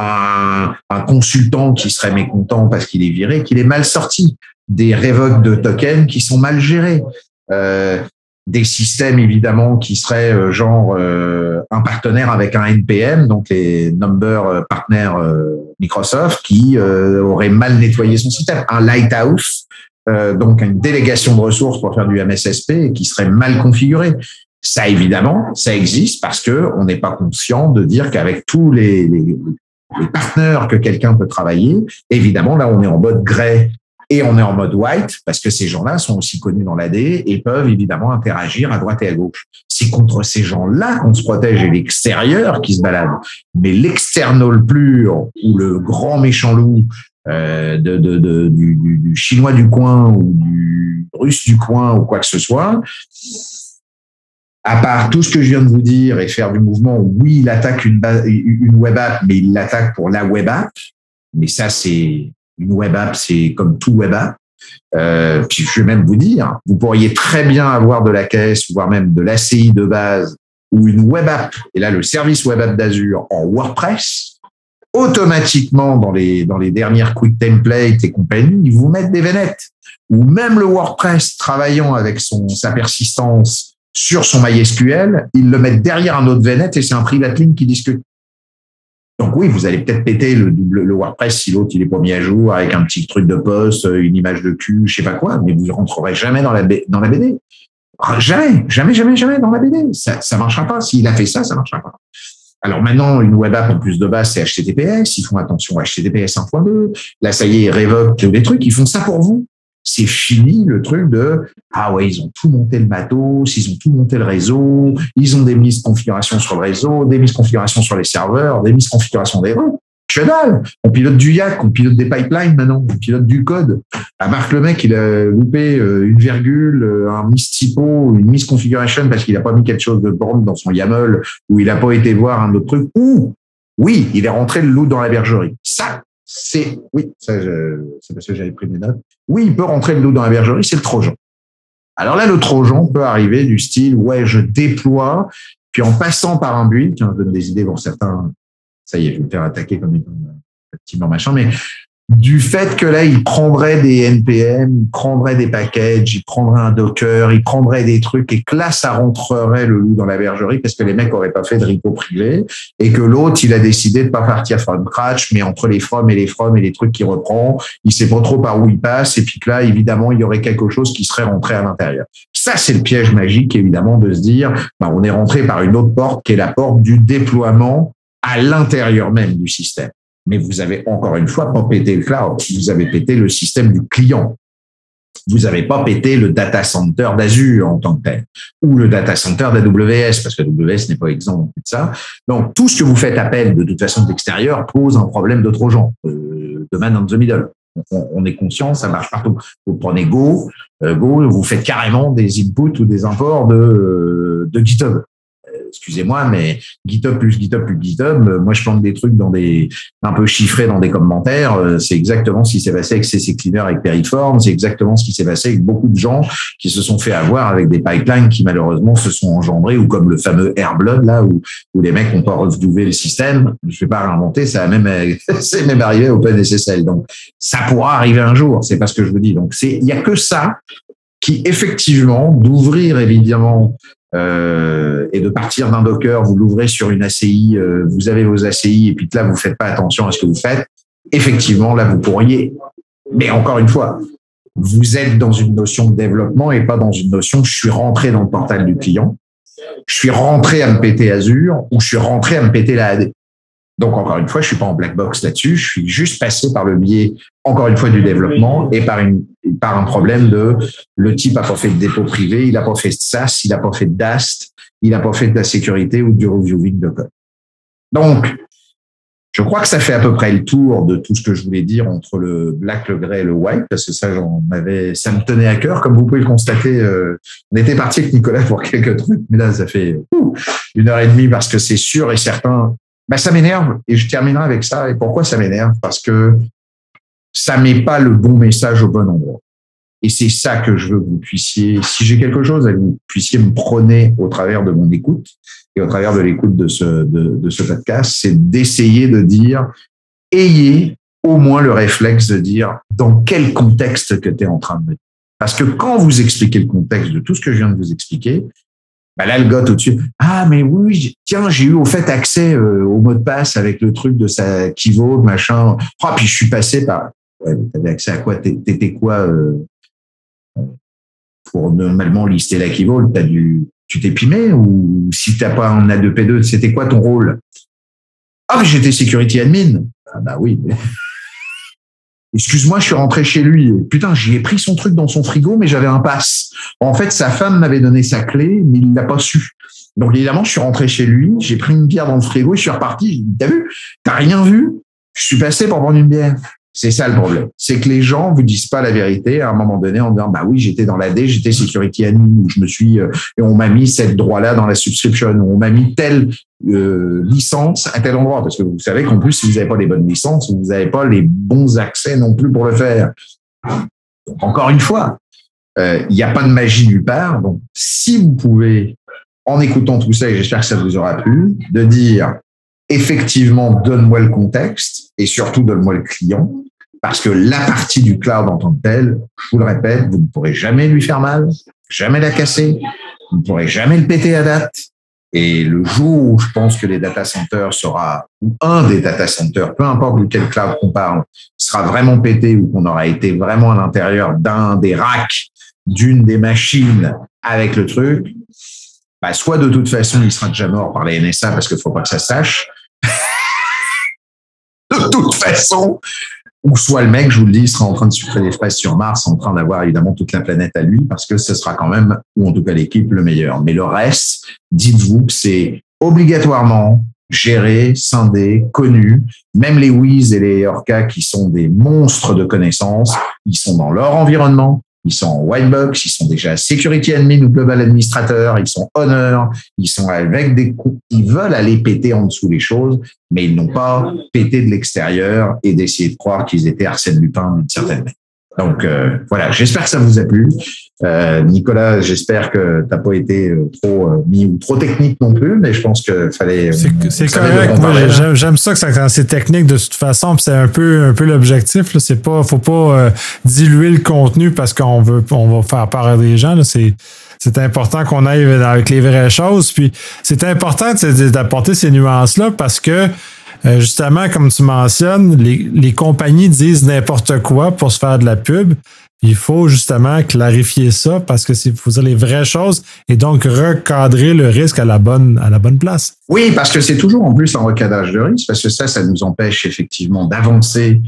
un, consultant qui serait mécontent parce qu'il est viré, qu'il est mal sorti, des révoques de tokens qui sont mal gérés, euh, des systèmes évidemment qui seraient euh, genre euh, un partenaire avec un NPM, donc les number partners Microsoft, qui aurait mal nettoyé son système, un lighthouse, donc une délégation de ressources pour faire du MSSP qui serait mal configuré. Ça, évidemment, ça existe parce que on n'est pas conscient de dire qu'avec tous les, les partenaires que quelqu'un peut travailler. Évidemment, là, on est en mode grey et on est en mode white parce que ces gens-là sont aussi connus dans l'AD et peuvent évidemment interagir à droite et à gauche. C'est contre ces gens-là qu'on se protège et l'extérieur qui se balade. Mais l'external pur ou le grand méchant loup euh, du, chinois du coin ou du russe du coin ou quoi que ce soit, à part tout ce que je viens de vous dire et faire du mouvement, oui, il attaque une, une web app, mais il l'attaque pour la web app. Mais ça, c'est une web app, c'est comme tout web app. Euh, puis je vais même vous dire, vous pourriez très bien avoir de la caisse, voire même de l'ACI de base, ou une web app, et là le service web app d'Azure en WordPress, automatiquement dans les, dans les dernières quick templates et compagnie, ils vous mettent des venettes. Ou même le WordPress travaillant avec son, sa persistance sur son MySQL, ils le mettent derrière un autre VNet et c'est un private link qui discute. Donc oui, vous allez peut-être péter le, le WordPress si l'autre il est pas à jour avec un petit truc de poste, une image de cul, je sais pas quoi, mais vous ne rentrerez jamais dans la, BD. Jamais, jamais, jamais, jamais dans la BD. Ça, ça marchera pas. S'il a fait ça, ça marchera pas. Alors maintenant, une web app en plus de base, c'est HTTPS. Ils font attention à HTTPS 1.2. Là, ça y est, ils révoquent des trucs. Ils font ça pour vous c'est fini le truc de ah ouais ils ont tout monté le matos, ils ont tout monté le réseau, ils ont des mises de configuration sur le réseau, des mises de configuration sur les serveurs, des mises de configuration des routes. Que On pilote du YAC, on pilote des pipelines maintenant, on pilote du code. À Marc le mec, il a loupé euh, une virgule, euh, un miss typo, une miss configuration parce qu'il n'a pas mis quelque chose de borne dans son YAML ou il n'a pas été voir un autre truc. Ou oui, il est rentré le loup dans la bergerie. Ça, c'est, oui, ça, c'est parce que j'avais pris mes notes. Oui, il peut rentrer le dos dans la bergerie, c'est le Trojan. Alors là, le Trojan peut arriver du style, ouais, je déploie, puis en passant par un build, qui en donne des idées pour certains, ça y est, je vais me faire attaquer comme un petit machin, mais du fait que là, il prendrait des NPM, il prendrait des packages, il prendrait un Docker, il prendrait des trucs et que là, ça rentrerait le loup dans la bergerie parce que les mecs auraient pas fait de repo privé et que l'autre, il a décidé de pas partir from scratch, mais entre les from et les from et les trucs qu'il reprend, il sait pas trop par où il passe et puis que là, évidemment, il y aurait quelque chose qui serait rentré à l'intérieur. Ça, c'est le piège magique, évidemment, de se dire, bah, on est rentré par une autre porte qui est la porte du déploiement à l'intérieur même du système mais vous avez encore une fois pas pété le cloud, vous avez pété le système du client. Vous n'avez pas pété le data center d'Azure en tant que tel, ou le data center d'AWS, parce que AWS n'est pas exempt de ça. Donc, tout ce que vous faites appel de toute façon de l'extérieur pose un problème trop gens, euh, de man in the middle. on, est conscient, ça marche partout. Vous prenez Go, Go, vous faites carrément des inputs ou des imports de, de GitHub excusez-moi, mais GitHub plus GitHub plus GitHub, euh, moi je plante des trucs dans des un peu chiffrés dans des commentaires. Euh, c'est exactement ce qui s'est passé avec CC Cleaner avec Periform. C'est exactement ce qui s'est passé avec beaucoup de gens qui se sont fait avoir avec des pipelines qui malheureusement se sont engendrés ou comme le fameux Airblood là où, où les mecs ont pas redouvé le système. Je vais pas réinventer, ça même c'est même arrivé à OpenSSL. Donc ça pourra arriver un jour. C'est pas ce que je vous dis. Donc c'est il y a que ça qui effectivement d'ouvrir évidemment euh, et de partir d'un Docker, vous l'ouvrez sur une ACI, euh, vous avez vos ACI, et puis là, vous faites pas attention à ce que vous faites, effectivement, là, vous pourriez. Mais encore une fois, vous êtes dans une notion de développement et pas dans une notion je suis rentré dans le portail du client, je suis rentré à me péter Azure ou je suis rentré à me péter la AD. Donc, encore une fois, je suis pas en black box là-dessus. Je suis juste passé par le biais, encore une fois, du développement et par une, par un problème de le type a pas fait de dépôt privé, il a pas fait de SaaS, il a pas fait de DAST, il a pas fait de la sécurité ou du reviewing de code. Donc, je crois que ça fait à peu près le tour de tout ce que je voulais dire entre le black, le gray et le white, parce que ça, j'en avais, ça me tenait à cœur. Comme vous pouvez le constater, euh, on était parti avec Nicolas pour quelques trucs, mais là, ça fait une heure et demie parce que c'est sûr et certain, ben, ça m'énerve et je terminerai avec ça. Et pourquoi ça m'énerve? Parce que ça met pas le bon message au bon endroit. Et c'est ça que je veux que vous puissiez, si j'ai quelque chose, que vous puissiez me prôner au travers de mon écoute et au travers de l'écoute de ce, de, ce podcast, c'est d'essayer de dire, ayez au moins le réflexe de dire dans quel contexte que tu es en train de me. Parce que quand vous expliquez le contexte de tout ce que je viens de vous expliquer, bah là, le gars tout de suite, ah mais oui, tiens, j'ai eu au fait accès euh, au mot de passe avec le truc de sa Kivo, machin. Oh, puis je suis passé par. Ouais, t'avais accès à quoi? T'étais quoi euh, Pour normalement lister la t'as dû, tu t'es pimé ou si t'as pas un A2P2, c'était quoi ton rôle? Ah, mais j'étais security admin. Ah bah oui. Excuse-moi, je suis rentré chez lui. Putain, j'y ai pris son truc dans son frigo, mais j'avais un pass. En fait, sa femme m'avait donné sa clé, mais il l'a pas su. Donc évidemment, je suis rentré chez lui, j'ai pris une bière dans le frigo et je suis reparti. T'as vu? T'as rien vu? Je suis passé pour prendre une bière. C'est ça le problème. C'est que les gens vous disent pas la vérité à un moment donné en disant bah oui j'étais dans l'AD, j'étais security admin, je me suis euh, et on m'a mis cette droit là dans la subscription, on m'a mis telle euh, licence à tel endroit parce que vous savez qu'en plus si vous n'avez pas les bonnes licences, vous n'avez pas les bons accès non plus pour le faire. Donc, encore une fois, euh, il n'y a pas de magie nulle part. Donc si vous pouvez en écoutant tout ça et j'espère que ça vous aura plu, de dire effectivement, donne-moi le contexte et surtout donne-moi le client. Parce que la partie du cloud en tant que telle, je vous le répète, vous ne pourrez jamais lui faire mal, jamais la casser, vous ne pourrez jamais le péter à date. Et le jour où je pense que les data centers sera, ou un des data centers, peu importe lequel cloud qu'on parle, sera vraiment pété ou qu'on aura été vraiment à l'intérieur d'un des racks, d'une des machines avec le truc, bah, soit de toute façon, il sera déjà mort par les NSA parce qu'il faut pas que ça sache, de toute façon. Ou soit le mec, je vous le dis, sera en train de sucrer des fraises sur Mars, en train d'avoir évidemment toute la planète à lui, parce que ce sera quand même, ou en tout cas l'équipe, le meilleur. Mais le reste, dites-vous que c'est obligatoirement géré, scindé, connu. Même les Wiz et les Orca qui sont des monstres de connaissances, ils sont dans leur environnement, ils sont en white box, ils sont déjà security admin ou global administrateur, ils sont honor, ils sont avec des ils veulent aller péter en dessous les choses, mais ils n'ont pas pété de l'extérieur et d'essayer de croire qu'ils étaient Arsène Lupin d'une certaine manière. Donc euh, voilà, j'espère que ça vous a plu. Euh, Nicolas, j'espère que t'as pas été euh, trop euh, mis ou trop technique non plus, mais je pense que fallait. C'est correct. J'aime ça que c'est technique de toute façon, c'est un peu un peu l'objectif. C'est pas, faut pas diluer le contenu parce qu'on veut, on va faire part des gens. C'est c'est important qu'on aille avec les vraies choses. Puis c'est important d'apporter ces nuances-là parce que justement, comme tu mentionnes, les, les compagnies disent n'importe quoi pour se faire de la pub. Il faut justement clarifier ça parce que c'est faut dire les vraies choses et donc recadrer le risque à la bonne, à la bonne place. Oui, parce que c'est toujours en plus un recadrage de risque, parce que ça, ça nous empêche effectivement d'avancer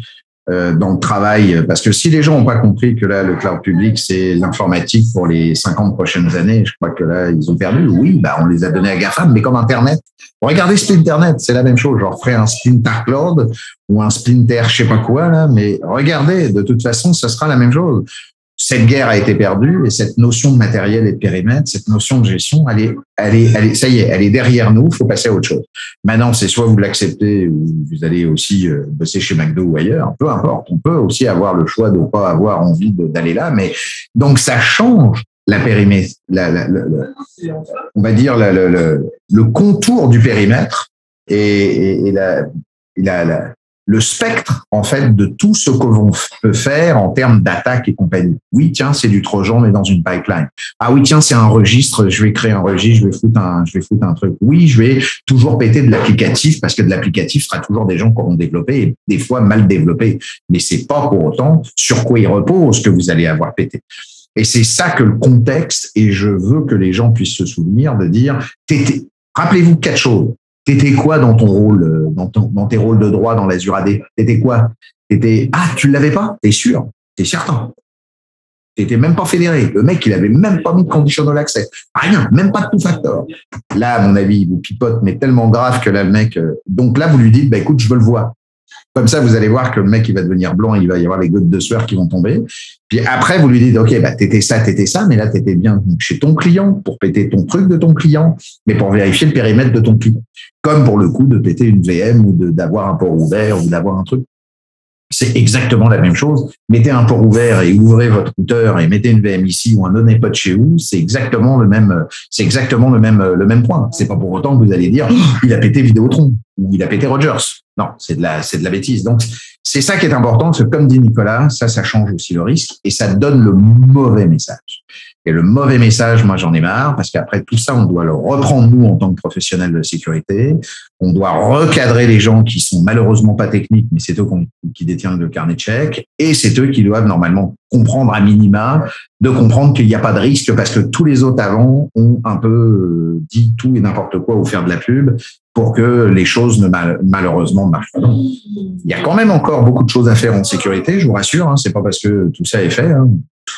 dans le travail, parce que si les gens n'ont pas compris que là, le cloud public, c'est l'informatique pour les 50 prochaines années, je crois que là, ils ont perdu. Oui, bah, on les a donnés à GAFAM, mais comme Internet. Regardez Splinternet, c'est la même chose. J'en ferai un Splinter Cloud ou un Splinter je sais pas quoi, là, mais regardez, de toute façon, ce sera la même chose cette guerre a été perdue et cette notion de matériel et de périmètre, cette notion de gestion, elle est, elle est, ça y est, elle est derrière nous. Il faut passer à autre chose. Maintenant, c'est soit vous l'acceptez ou vous allez aussi euh, bosser chez McDo ou ailleurs. Peu importe. On peut aussi avoir le choix de ne pas avoir envie d'aller là, mais donc ça change la périmètre, la, la, on va dire le, le, contour du périmètre et, et, et la, la, le spectre en fait de tout ce que l'on peut faire en termes d'attaque et compagnie. Oui, tiens, c'est du Trojan mais dans une pipeline. Ah oui, tiens, c'est un registre, je vais créer un registre, je vais foutre un je vais foutre un truc. Oui, je vais toujours péter de l'applicatif parce que de l'applicatif sera toujours des gens qui auront développé et des fois mal développé, mais c'est pas pour autant sur quoi il repose que vous allez avoir pété. Et c'est ça que le contexte et je veux que les gens puissent se souvenir de dire rappelez-vous quatre choses. T'étais quoi dans ton rôle, euh, dans, ton, dans tes rôles de droit dans l'Azur AD T'étais quoi? T'étais ah tu l'avais pas? T'es sûr? T'es certain? T'étais même pas fédéré. Le mec, il avait même pas mis de conditional access. Rien, même pas de tout factor. Là, à mon avis, il vous pipote, mais tellement grave que là, le mec. Euh, donc là, vous lui dites, bah écoute, je veux le voir. Comme ça, vous allez voir que le mec, il va devenir blanc, il va y avoir les gouttes de sueur qui vont tomber. Puis après, vous lui dites, OK, bah, t'étais ça, t'étais ça, mais là, t'étais bien chez ton client pour péter ton truc de ton client, mais pour vérifier le périmètre de ton client. Comme pour le coup de péter une VM ou d'avoir un port ouvert ou d'avoir un truc. C'est exactement la même chose. Mettez un port ouvert et ouvrez votre routeur et mettez une VM ici ou un non-pod chez vous. C'est exactement le même, c'est exactement le même, le même point. C'est pas pour autant que vous allez dire, il a pété Vidéotron ou il a pété Rogers. Non, c'est de la, c'est de la bêtise. Donc, c'est ça qui est important, parce que comme dit Nicolas, ça, ça change aussi le risque et ça donne le mauvais message. Et le mauvais message, moi, j'en ai marre, parce qu'après tout ça, on doit le reprendre nous en tant que professionnels de sécurité. On doit recadrer les gens qui sont malheureusement pas techniques, mais c'est eux qui détiennent le carnet de chèques et c'est eux qui doivent normalement comprendre à minima, de comprendre qu'il n'y a pas de risque parce que tous les autres avant ont un peu euh, dit tout et n'importe quoi ou faire de la pub pour que les choses ne malheureusement marchent pas. Il y a quand même encore beaucoup de choses à faire en sécurité, je vous rassure. Hein, c'est pas parce que tout ça est fait. Hein.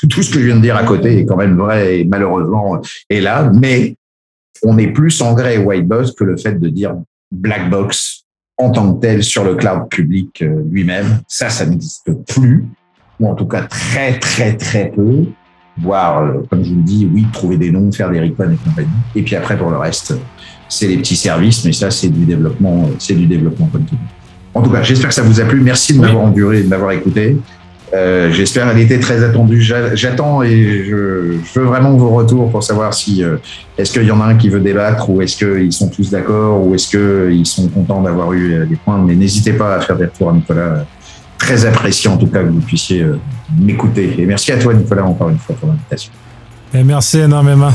Tout, ce que je viens de dire à côté est quand même vrai et malheureusement est là. Mais on est plus en grey et white box que le fait de dire black box en tant que tel sur le cloud public euh, lui-même. Ça, ça n'existe plus, ou en tout cas très très très peu. Voire, euh, comme je vous le dis, oui, trouver des noms, faire des recons et compagnie. Et puis après, pour le reste, c'est les petits services, mais ça, c'est du développement, c'est du développement continu. En tout cas, j'espère que ça vous a plu. Merci de m'avoir enduré et de m'avoir écouté. Euh, j'espère qu'elle était très attendue. J'attends et je, veux vraiment vos retours pour savoir si euh, est-ce qu'il y en a un qui veut débattre ou est-ce qu'ils sont tous d'accord ou est-ce qu'ils sont contents d'avoir eu euh, des points. Mais n'hésitez pas à faire des retours à Nicolas. Très apprécié en tout cas que vous puissiez m'écouter. Et merci à toi Nicolas encore une fois pour l'invitation. merci énormément.